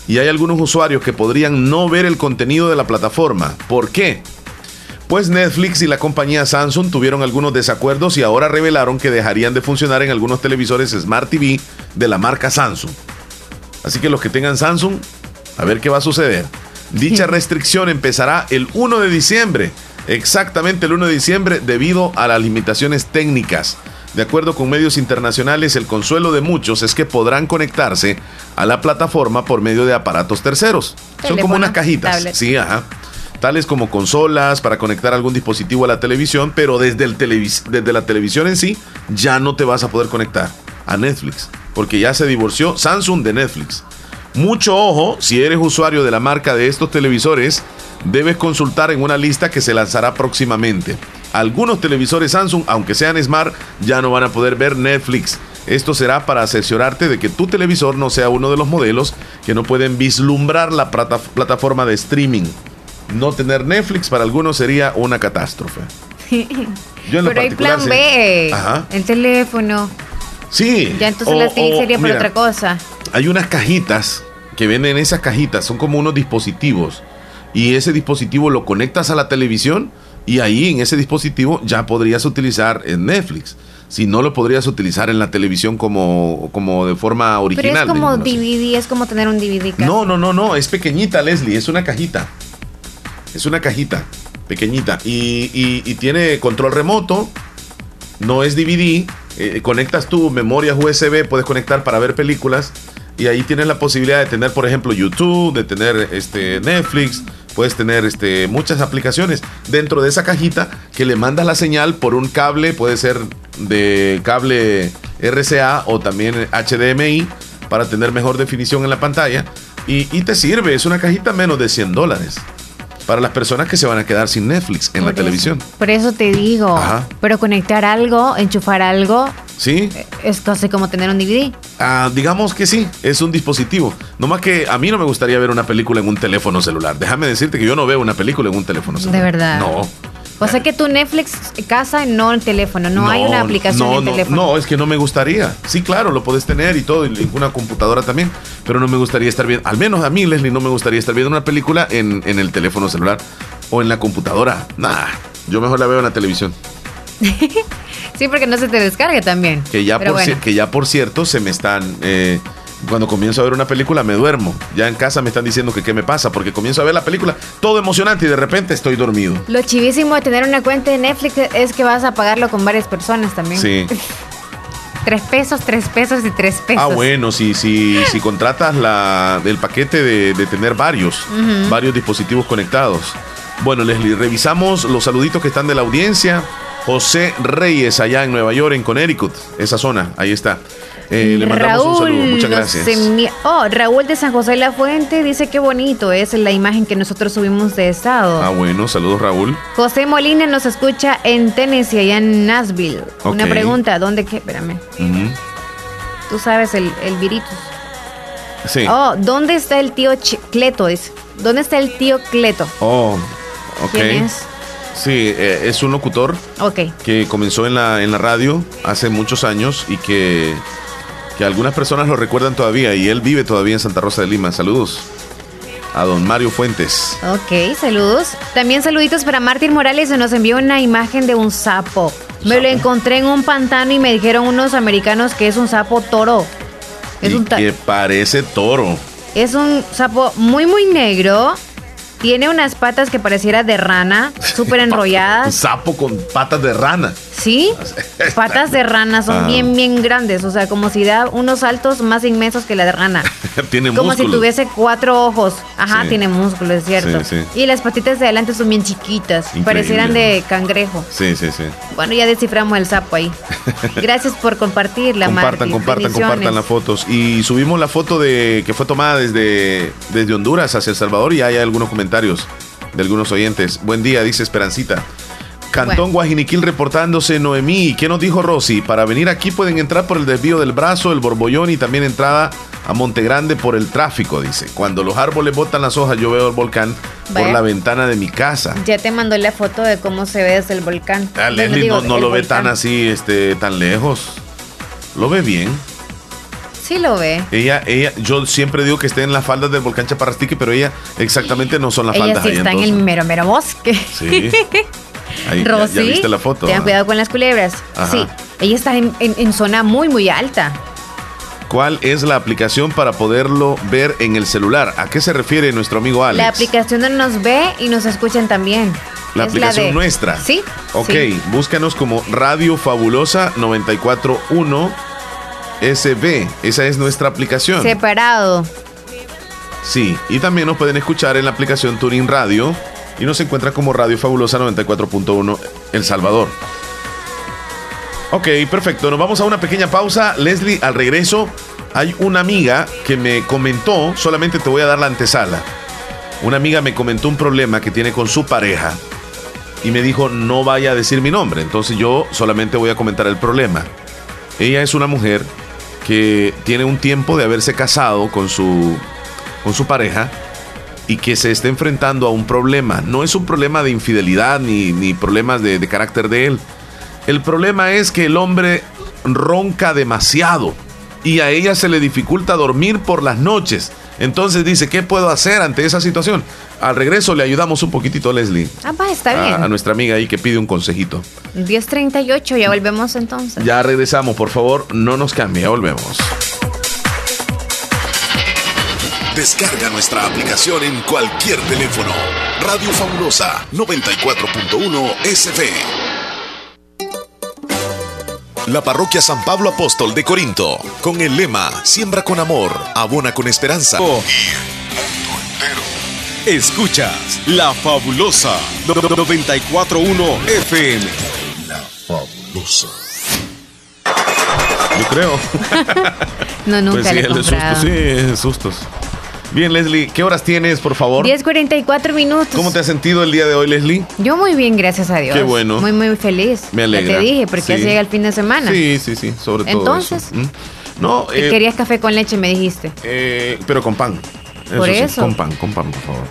Y hay algunos usuarios que podrían no ver el contenido de la plataforma. ¿Por qué? Pues Netflix y la compañía Samsung tuvieron algunos desacuerdos y ahora revelaron que dejarían de funcionar en algunos televisores Smart TV de la marca Samsung. Así que los que tengan Samsung, a ver qué va a suceder. Dicha restricción empezará el 1 de diciembre, exactamente el 1 de diciembre, debido a las limitaciones técnicas. De acuerdo con medios internacionales, el consuelo de muchos es que podrán conectarse a la plataforma por medio de aparatos terceros. Son como unas cajitas. tablet. Sí, ajá. Tales como consolas para conectar algún dispositivo a la televisión, pero desde, el televis- desde la televisión en sí ya no te vas a poder conectar a Netflix, porque ya se divorció Samsung de Netflix. Mucho ojo, si eres usuario de la marca de estos televisores, debes consultar en una lista que se lanzará próximamente. Algunos televisores Samsung, aunque sean smart, ya no van a poder ver Netflix. Esto será para asesorarte de que tu televisor no sea uno de los modelos que no pueden vislumbrar la plata- plataforma de streaming. No tener Netflix para algunos sería una catástrofe. Yo en lo Pero hay plan sí. B. Ajá. El teléfono. Sí. Ya entonces O- la TV sería mira, otra cosa. Hay unas cajitas que venden esas cajitas, son como unos dispositivos. Y ese dispositivo lo conectas a la televisión y ahí en ese dispositivo ya podrías utilizar en Netflix. Si no lo podrías utilizar en la televisión como, como de forma original. Pero es como así. DVD, es como tener un DVD. casi. No, no, no, no, es pequeñita, Leslie, es una cajita. Es una cajita, pequeñita. Y, y- y tiene control remoto, no es DVD. eh, conectas tu memorias USB, puedes conectar para ver películas. Y ahí tienes la posibilidad de tener, por ejemplo, YouTube, de tener este, Netflix, puedes tener este, muchas aplicaciones dentro de esa cajita que le mandas la señal por un cable, puede ser de cable RCA o también HDMI para tener mejor definición en la pantalla. Y, y te sirve, es una cajita menos de 100 dólares para las personas que se van a quedar sin Netflix en la televisión. Por eso te digo. Ajá. Pero conectar algo, enchufar algo, ¿Sí? es casi como tener un DVD. Ah, digamos que sí, es un dispositivo. No más que a mí no me gustaría ver una película en un teléfono celular. Déjame decirte que yo no veo una película en un teléfono celular. De verdad. No. O sea que tu Netflix casa, no en teléfono. No, hay una aplicación no, en no, teléfono. No, es que no me gustaría. Sí, claro, lo puedes tener y todo, y una computadora también. Pero no me gustaría estar viendo, al menos a mí, Leslie, no me gustaría estar viendo una película en, en el teléfono celular o en la computadora. Nah, yo mejor la veo en la televisión. Sí, porque no se te descargue también. Que ya, por, bueno. que ya por cierto se me están eh, Cuando comienzo a ver una película me duermo. Ya en casa me están diciendo que qué me pasa porque comienzo a ver la película todo emocionante y de repente estoy dormido. Lo chivísimo de tener una cuenta de Netflix es que vas a pagarlo con varias personas también. Sí. Tres pesos, tres pesos y tres pesos. Ah, bueno, si, si, si contratas la, el paquete de, de tener varios, varios dispositivos conectados. Bueno, Leslie, revisamos los saluditos que están de la audiencia. José Reyes, allá en Nueva York, en Connecticut, esa zona, ahí está. Eh, le mandamos un saludo, muchas gracias. Oh, Raúl de San José de la Fuente dice que bonito es la imagen que nosotros subimos de estado. Ah, bueno, saludos Raúl. José Molina nos escucha en Tennessee, allá en Nashville. Una pregunta, ¿dónde qué? Espérame. Tú sabes el, el viritus. Sí. Oh, ¿dónde está el tío Ch- Cleto? Dice. ¿Dónde está el tío Cleto? Oh, ok. ¿Quién es? Sí, eh, es un locutor Ok. que comenzó en la, en la radio hace muchos años y que, que algunas personas lo recuerdan todavía y él vive todavía en Santa Rosa de Lima. Saludos a don Mario Fuentes. Ok, saludos. También saluditos para Martín Morales, se nos envió una imagen de un sapo. Me lo encontré en un pantano y me dijeron unos americanos que es un sapo toro. Es y un, ta- que parece toro. es un sapo muy, muy negro. Tiene unas patas que pareciera de rana, súper Un enrolladas. sapo con patas de rana. ¿Sí? Patas de rana son Ah. bien, bien grandes. O sea, como si da unos saltos más inmensos que la de rana. Tiene Como si músculos. tuviese cuatro ojos. Ajá, Sí. tiene músculo, es cierto. Sí, sí. Y las patitas de adelante son bien chiquitas. Increíble. Parecieran de cangrejo. Sí, sí, sí. Bueno, ya desciframos el sapo ahí. Gracias por compartirla, compartan, compartan, compartan las fotos. Y subimos la foto de que fue tomada desde, desde Honduras hacia El Salvador y hay algunos comentarios de algunos oyentes. Buen día, dice Esperancita. Cantón Bueno. Guajiniquil reportándose Noemí. ¿Qué nos dijo Rosy? Para venir aquí pueden entrar por el desvío del brazo, el borbollón y también entrada a Montegrande por el tráfico, dice. Cuando los árboles botan las hojas, yo veo el volcán por la ventana de mi casa. Ya te mandó la foto de cómo se ve desde el volcán. Ah, Leslie no, no lo ve tan así, este, tan lejos. Lo ve bien. Sí lo ve. Ella, ella, yo siempre digo que esté en las faldas del volcán Chaparrastique, pero ella exactamente no son las Ella faldas sí ahí está en el mero, mero bosque. Sí. Ahí, ya- Rosy, ya, viste la foto. Tengan ah? cuidado con las culebras. Ajá. Sí, ella está en, en- en zona muy, muy alta. ¿Cuál es la aplicación para poderlo ver en el celular? ¿A qué se refiere nuestro amigo Alex? La aplicación no nos ve y nos escuchan también. La Es aplicación de- nuestra. Sí. Ok, sí. búscanos como Radio Fabulosa 941 SB. Esa es nuestra aplicación. Separado. Sí, y también nos pueden escuchar en la aplicación Turing Radio y nos encuentra como Radio Fabulosa 94.1 El Salvador. Ok, perfecto. Nos vamos a una pequeña pausa. Leslie, al regreso hay una amiga que me comentó, solamente te voy a dar la antesala. Una amiga me comentó un problema que tiene con su pareja y me dijo no vaya a decir mi nombre. Entonces yo solamente voy a comentar el problema. Ella es una mujer que tiene un tiempo de haberse casado con su, con su pareja y que se está enfrentando a un problema. No es un problema de infidelidad ni, ni problemas de, de carácter de él. El problema es que el hombre ronca demasiado y a ella se le dificulta dormir por las noches. Entonces dice, ¿qué puedo hacer ante esa situación? Al regreso le ayudamos un poquitito, Leslie. Ah, va, está A, a bien. nuestra amiga ahí que pide un consejito. 10.38, ya volvemos entonces. Ya regresamos, por favor, no nos cambie, ya volvemos. Descarga nuestra aplicación en cualquier teléfono. Radio Fabulosa 94.1 SV. La parroquia San Pablo Apóstol de Corinto, con el lema Siembra con amor, abona con esperanza. Escuchas La Fabulosa 941 FM. La Fabulosa. Yo creo. No, nunca Pues sí, le he el de comprado. sustos, sí, sustos. Bien, Leslie, ¿qué horas tienes, por favor? 10.44 minutos. ¿Cómo te has sentido el día de hoy, Leslie? Yo muy bien, gracias a Dios. Qué bueno. Muy, muy feliz. Me alegra. Ya te dije, porque Sí. así llega el fin de semana. Sí, sí, sí, sobre todo. Entonces. eso. ¿Mm? No, eh, querías café con leche, me dijiste. eh, pero con pan. Por sí, eso. con pan, con pan, por favor.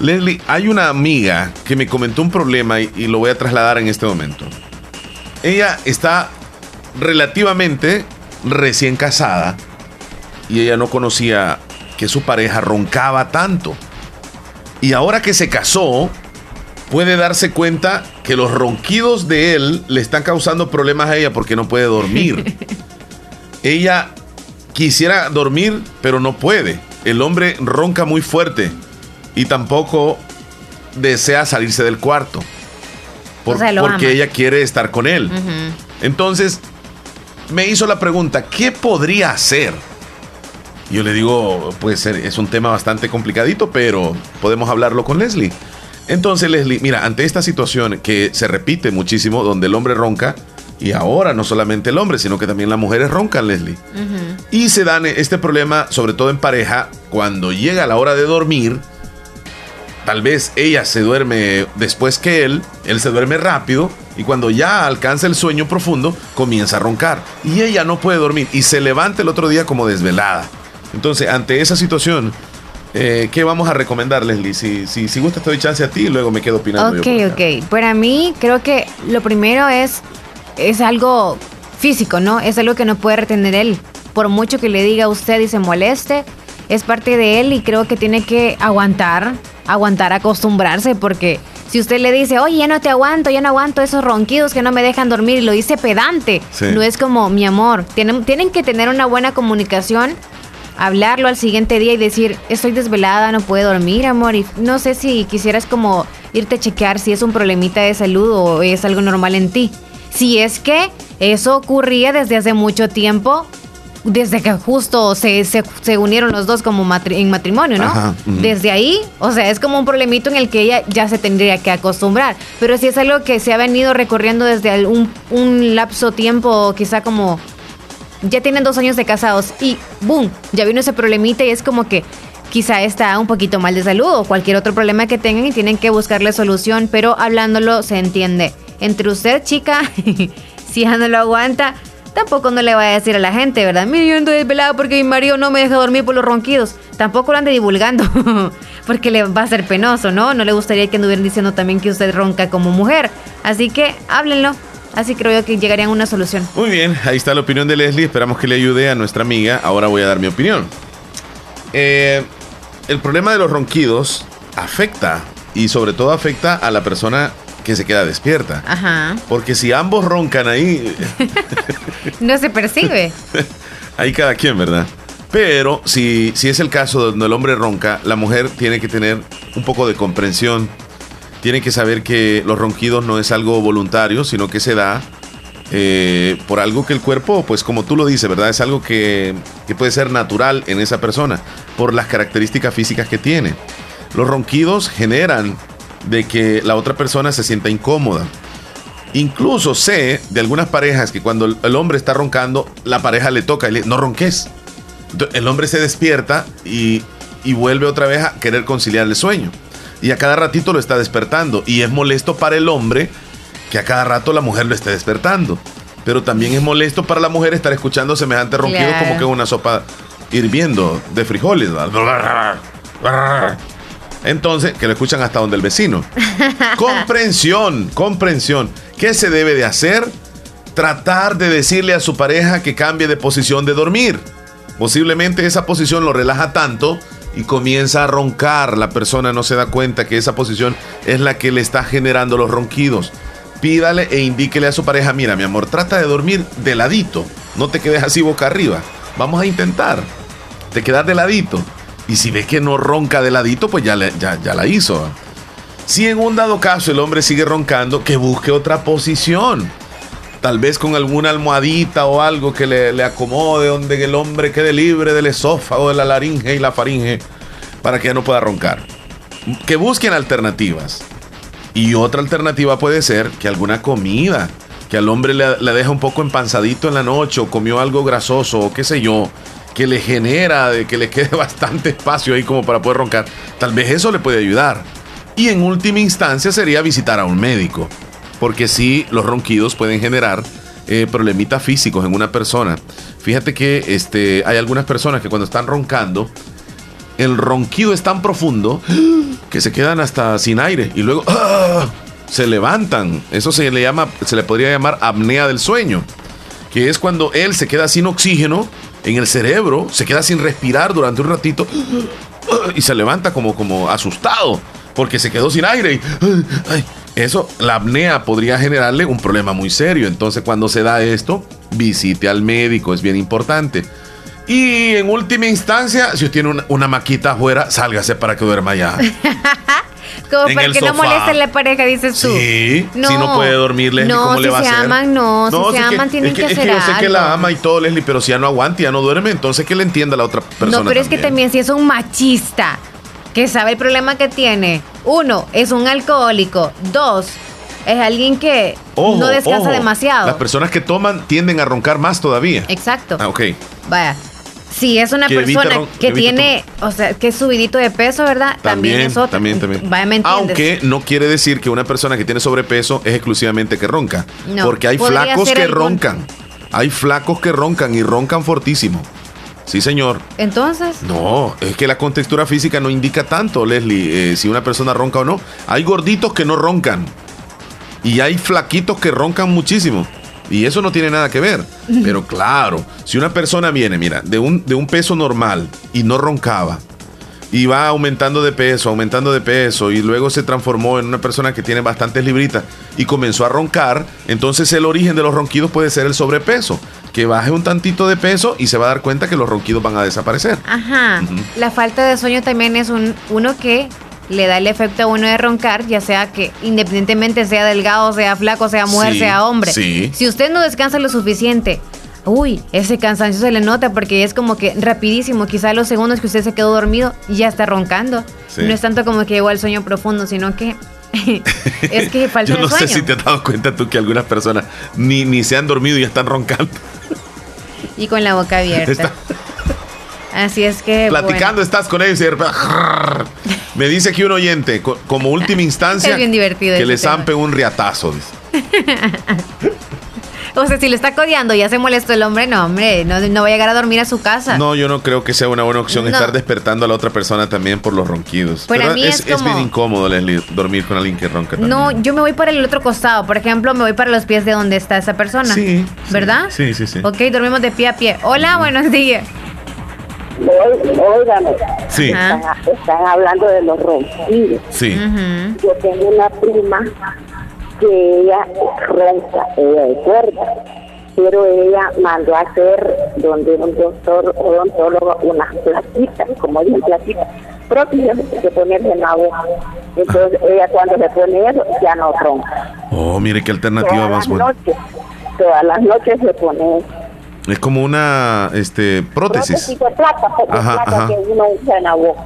Leslie, hay una amiga que me comentó un problema y, y lo voy a trasladar en este momento. Ella está relativamente recién casada y ella no conocía que su pareja roncaba tanto. Y ahora que se casó, puede darse cuenta que los ronquidos de él le están causando problemas a ella porque no puede dormir. ella quisiera dormir, pero no puede. El hombre ronca muy fuerte y tampoco desea salirse del cuarto. Por- O sea, lo porque ama. ella quiere estar con él. Entonces, me hizo la pregunta, ¿qué podría hacer? Yo le digo, puede ser, es un tema bastante complicadito, pero podemos hablarlo con Leslie. Entonces, Leslie, mira, ante esta situación que se repite muchísimo, donde el hombre ronca, y ahora no solamente el hombre, sino que también las mujeres roncan, Leslie. Y se dan este problema, sobre todo en pareja, cuando llega la hora de dormir. Tal vez ella se duerme después que él, él se duerme rápido y cuando ya alcanza el sueño profundo comienza a roncar y ella no puede dormir y se levanta el otro día como desvelada. Entonces, ante esa situación, eh, ¿qué vamos a recomendar, Leslie? Si, si, si gusta, te doy chance a ti y luego me quedo opinando. yo Ok, acá. ok. Para mí, creo que lo primero es, es algo físico, ¿no? Es algo que no puede retener él. Por mucho que le diga a usted y se moleste, es parte de él y creo que tiene que aguantar, aguantar, acostumbrarse, porque si usted le dice, oye, ya no te aguanto, ya no aguanto esos ronquidos que no me dejan dormir, y lo dice pedante, Sí. no es como, mi amor, tienen, tienen que tener una buena comunicación hablarlo al siguiente día y decir, estoy desvelada, no puedo dormir, amor. Y no sé si quisieras como irte a chequear si es un problemita de salud o es algo normal en ti. Si es que eso ocurría desde hace mucho tiempo, desde que justo se, se, se unieron los dos como matri- en matrimonio, ¿no? Ajá. Desde ahí, o sea, es como un problemito en el que ella ya se tendría que acostumbrar. Pero si es algo que se ha venido recorriendo desde un, un lapso tiempo, quizá como ya tienen dos años de casados y boom, ya vino ese problemita y es como que quizá está un poquito mal de salud o cualquier otro problema que tengan y tienen que buscarle solución, pero hablándolo se entiende. Entre usted, chica, si ya no lo aguanta, tampoco no le va a decir a la gente, ¿verdad? Mire, yo ando desvelado porque mi marido no me deja dormir por los ronquidos. Tampoco lo ande divulgando, porque le va a ser penoso, ¿no? No le gustaría que anduvieran diciendo también que usted ronca como mujer. Así que háblenlo. Así creo yo que llegarían a una solución. Muy bien, ahí está la opinión de Leslie. Esperamos que le ayude a nuestra amiga. Ahora voy a dar mi opinión. Eh, el problema de los ronquidos afecta y sobre todo afecta a la persona que se queda despierta. Ajá. Porque si ambos roncan ahí, No se percibe. ahí cada quien, ¿verdad? Pero si, si es el caso donde el hombre ronca, la mujer tiene que tener un poco de comprensión. Tiene que saber que los ronquidos no es algo voluntario, sino que se da eh, por algo que el cuerpo, pues como tú lo dices, ¿verdad? Es algo que, que puede ser natural en esa persona, por las características físicas que tiene. Los ronquidos generan de que la otra persona se sienta incómoda. Incluso sé de algunas parejas que cuando el- hombre está roncando, la pareja le toca y le no ronques. El hombre se despierta y, y vuelve otra vez a querer conciliar el sueño. Y a cada ratito lo está despertando. Y es molesto para el hombre que a cada rato la mujer lo esté despertando. Pero también es molesto para la mujer estar escuchando semejante ronquido Claro. como que una sopa hirviendo de frijoles. Entonces, que lo escuchan hasta donde el vecino. comprensión, comprensión. ¿Qué se debe de hacer? Tratar de decirle a su pareja que cambie de posición de dormir. Posiblemente esa posición lo relaja tanto y comienza a roncar. La persona no se da cuenta que esa posición es la que le está generando los ronquidos. Pídale e indíquele a su pareja, mira mi amor, trata de dormir de ladito. No te quedes así boca arriba. Vamos a intentar. Te quedas de ladito. Y si ves que no ronca de ladito, pues ya, le- ya, ya la hizo. Si en un dado caso el hombre sigue roncando, que busque otra posición. Tal vez con alguna almohadita o algo que le, acomode donde el hombre quede libre del esófago, de la laringe y la faringe, para que ya no pueda roncar. Que busquen alternativas. Y otra alternativa puede ser que alguna comida, que al hombre le, le deja un poco empanzadito en la noche o comió algo grasoso o qué sé yo, que le genera de que le quede bastante espacio ahí como para poder roncar. Tal vez eso le puede ayudar. Y en última instancia sería visitar a un médico. Porque sí, los ronquidos pueden generar eh, problemitas físicos en una persona. Fíjate que este, hay algunas personas que cuando están roncando, el ronquido es tan profundo que se quedan hasta sin aire y luego ¡ah! se levantan. Eso se le llama, se le podría llamar apnea del sueño, que es cuando él se queda sin oxígeno en el cerebro, se queda sin respirar durante un ratito y se levanta como, como asustado porque se quedó sin aire. Eso, la apnea podría generarle un problema muy serio. Entonces, cuando se da esto, visite al médico, es bien importante. Y en última instancia, si usted tiene una, una maquita afuera, sálgase para que duerma allá. Como En para que no sofá. moleste la pareja, dices tú. Sí, si no puede dormir, Leslie, no, ¿cómo si le va a se hacer? aman, no. si se es que- aman, tienen es que, que, es hacer que yo sé que algo. la ama y todo, Leslie, pero si ya no aguanta, ya no duerme, entonces que le entienda a la otra persona. No, pero es que también si es un machista que sabe el problema que tiene. Uno, es un alcohólico. Dos, es alguien que Ojo, no descansa ojo, demasiado. Las personas que toman tienden a roncar más todavía. Exacto. Ah, ok. Vaya. Si es una Que persona que tiene, o sea, que es subidito de peso, ¿verdad? También, es otra. También, también. Vaya, ¿me? Aunque no quiere decir que una persona que tiene sobrepeso es exclusivamente que ronca. No, porque hay flacos que algún- roncan. Hay flacos que roncan y roncan fortísimo. Sí, señor. Entonces, No, es que la contextura física no indica tanto, Leslie, eh, si una persona ronca o no. Hay gorditos que no roncan. Y hay flaquitos que roncan muchísimo. Y eso no tiene nada que ver. Pero claro, si una persona viene, mira, de un, de un peso normal y no roncaba, y va aumentando de peso, aumentando de peso, y luego se transformó en una persona que tiene bastantes libritas y comenzó a roncar, entonces el origen de los ronquidos puede ser el sobrepeso. Que baje un tantito de peso y se va a dar cuenta que los ronquidos van a desaparecer. ajá. La falta de sueño también es un uno que le da el efecto a uno de roncar, ya sea que independientemente sea delgado, sea flaco, sea mujer, Sí, sea hombre. sí. Si usted no descansa lo suficiente, uy, ese cansancio se le nota porque es como que rapidísimo, quizá los segundos que usted se quedó dormido ya está roncando. Sí. No es tanto como que llegó al sueño profundo, sino que es que falta Yo no sueño. sé si te has dado cuenta tú que algunas personas ni, ni se han dormido y ya están roncando. Y con la boca abierta. Está- Así es que Platicando estás con ellos y me dice aquí un oyente, co- como última instancia, Es bien divertido que ese le tema. zampen un riatazo. O sea, si lo está codeando, ya se molestó el hombre, no, hombre, no, no va a llegar a dormir a su casa. No, yo no creo que sea una buena opción No. estar despertando a la otra persona también por los ronquidos. Para Pero mí es, es es como- bien incómodo, Leslie, dormir con alguien que ronca también. No, yo me voy para el otro costado. Por ejemplo, me voy para los pies de donde está esa persona. Sí, ¿Verdad? Sí, sí, sí. Ok, dormimos de pie a pie. Hola, buenos días. Óigame, Sí. están, están hablando de los ronquidos. Sí. Yo tengo una prima que ella ronca, ella es cuerda, pero ella mandó a hacer donde un doctor odontólogo unas plaquitas, como dicen plaquitas, propias de ponerse en la boca. Entonces ella cuando se pone eso ya no ronca. Oh, mire qué alternativa Todas más buena. noches, todas las noches se pone eso. Es como una este, prótesis. Prótesis de plata, Ajá, plata ajá. que uno usa en la boca.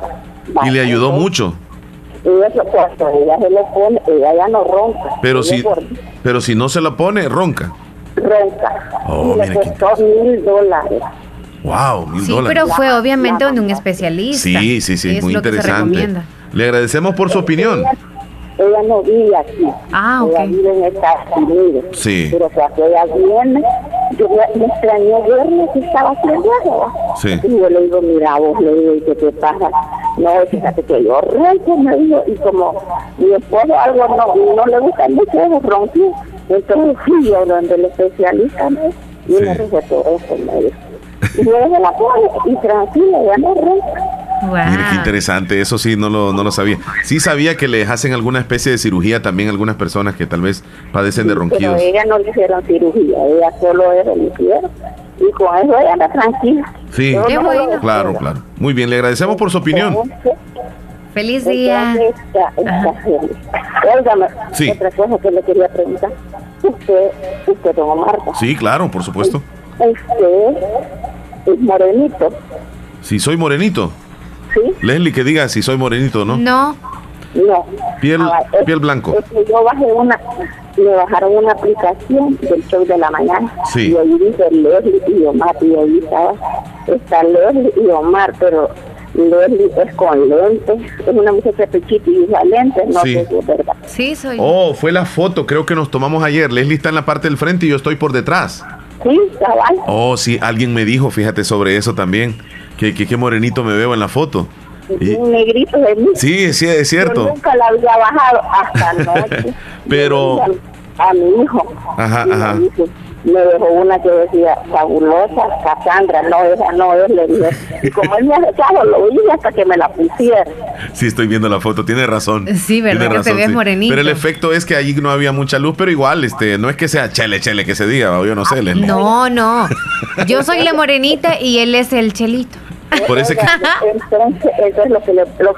Y le ayudó mucho. Y eso cuando ella se lo pone, ella ya no ronca. Pero Ella si, pero si no se la pone, ronca. ronca. Oh, y le mira qué costó mil dólares. Wow, mil Sí, dólares. pero fue obviamente donde un especialista. Sí, sí, sí, Es muy interesante. Le agradecemos por su opinión. Ella no vive aquí. Ah, Ella ok. vive en Estados Unidos. Sí. Pero cuando ella viene, yo me, extrañé verle que estaba haciendo. Sí. Y yo le digo, mira vos, le digo, ¿y qué te pasa? No, fíjate que yo ronco, me dijo, y como mi esposo algo no, no le gusta mucho eso, ronquí. Entonces fui yo donde el especialista, ¿no? y me recetó eso, me dijo. Y luego se la pone, y tranquila, ya no ronca. Mire qué interesante, eso sí, no lo, no lo sabía. Sí sabía que les hacen alguna especie de cirugía también a algunas personas que tal vez padecen de Pero ronquidos. ella no le hicieron cirugía, ella solo eso le hicieron. Y con eso ella anda tranquila. Sí, Yo no lo claro, claro. Muy bien, le agradecemos por su opinión. Feliz día. Óigame, Sí. otra cosa que le quería preguntar. Usted, usted, don Omar, Sí, claro, por supuesto. usted es morenito, Si soy morenito. ¿sí? Leslie, que diga si soy morenito o no. No. No. Piel, Ah, es- piel blanco. Es que yo bajé una, me bajaron una aplicación del show de la mañana. Sí. Y ahí dice Leslie y Omar. Y ahí estaba, está Leslie y Omar, pero Leslie es con lentes. Es una muchacha pequita y usa lentes, no Sí. sé si es verdad. Sí, soy. Oh, fue la foto, creo que nos tomamos ayer. Leslie está en la parte del frente y yo estoy por detrás. Sí, cabal. Oh, sí, alguien me dijo, fíjate sobre eso también. Que, que, qué morenito me veo en la foto. Y- Un negrito de mí. sí, sí, es Yo cierto. nunca la había bajado hasta anoche. Pero, a mi hijo. Ajá, me ajá. dice, me dejó una que decía fabulosa Cassandra, no, esa no es, le dije. Y como él me ha dejado, lo hice hasta que me la pusiera. Sí, estoy viendo la foto, tiene razón. Sí, ¿verdad? Tiene Que te ves morenito. Pero el efecto es que allí no había mucha luz, pero igual, este, no es que sea chele, chele que se diga, yo no sé. Leslie. No, no. Yo soy la morenita y él es el chelito. Por eso que- Entonces, eso es lo que le, lo,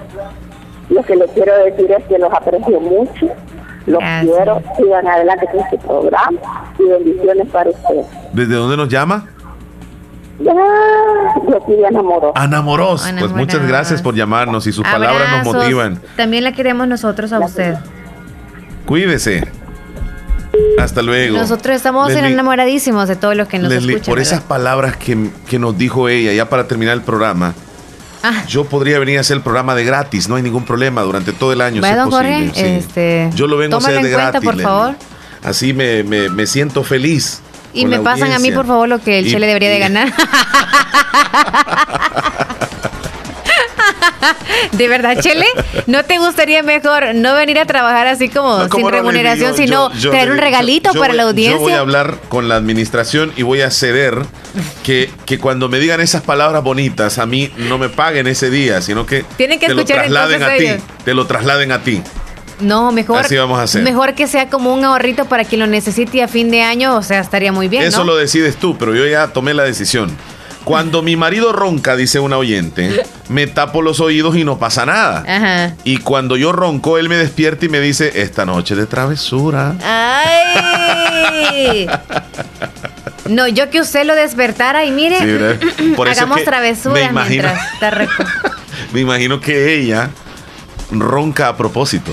lo que le quiero decir es que los aprecio mucho, los quiero, sigan adelante con este programa y bendiciones para ustedes. ¿Desde dónde nos llama? Ya, yo aquí ya enamoró. Ana Moros. Pues muchas gracias por llamarnos y sus palabras nos Abrazos. motivan. También la queremos nosotros a usted. Cuídese. Hasta luego. Nosotros estamos Leslie, enamoradísimos de todos los que nos Leslie, escuchan. por ¿verdad? esas palabras que, que nos dijo ella, ya para terminar el programa, Ah. yo podría venir a hacer el programa de gratis, no hay ningún problema durante todo el año. si es Jorge, posible, sí. este, Yo lo vengo a hacer de en cuenta, gratis. por Leslie. favor. Así me, me, me siento feliz. Y me pasan a mí, por favor, lo que el Y- Chele debería de ganar. De verdad, Chele, ¿no te gustaría mejor no venir a trabajar así como No, sin ¿cómo no, remuneración, sino Yo- yo- traer un regalito para voy- la Yo voy a audiencia? hablar con la administración y voy a ceder que, que cuando me digan esas palabras bonitas, a mí no me paguen ese día, sino que Tienen que te lo escuchar trasladen a ti. Te lo trasladen a ti. No, mejor, Así vamos a hacer. mejor que sea como un ahorrito para quien lo necesite y a fin de año, o sea, estaría muy bien, Eso ¿no? lo decides tú, pero yo ya tomé la decisión. Cuando mi marido ronca, dice una oyente, me tapo los oídos y no pasa nada. Ajá. Y cuando yo ronco, él me despierta y me dice, esta noche de travesura. ¡Ay! No, yo que usted lo despertara y mire, Sí, ¿verdad? Por eso hagamos que me travesuras imagino- mientras está rico. Me imagino que ella ronca a propósito.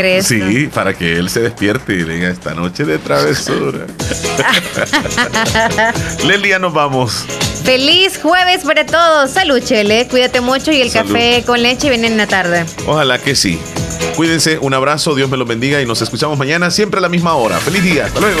¿Crees? Sí, para que él se despierte y diga esta noche de travesura. Lelia, nos vamos. Feliz jueves para todos. Salud, Chele. Cuídate mucho y el Salud. café con leche viene en la tarde. Ojalá que sí. Cuídense, un abrazo, Dios me los bendiga y nos escuchamos mañana, siempre a la misma hora. Feliz día, hasta luego.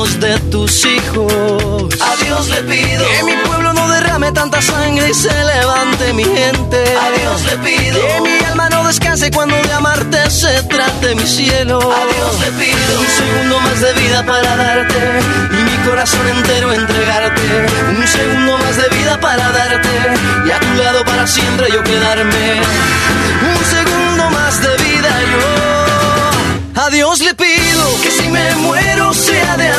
de tus hijos. A Dios le pido que mi pueblo no derrame tanta sangre y se levante mi gente. A Dios le pido que mi alma no descanse cuando de amarte se trate mi cielo. A Dios le pido un segundo más de vida para darte y mi corazón entero entregarte. Un segundo más de vida para darte y a tu lado para siempre yo quedarme. Un segundo más de vida yo. A Dios le pido que si me muero sea de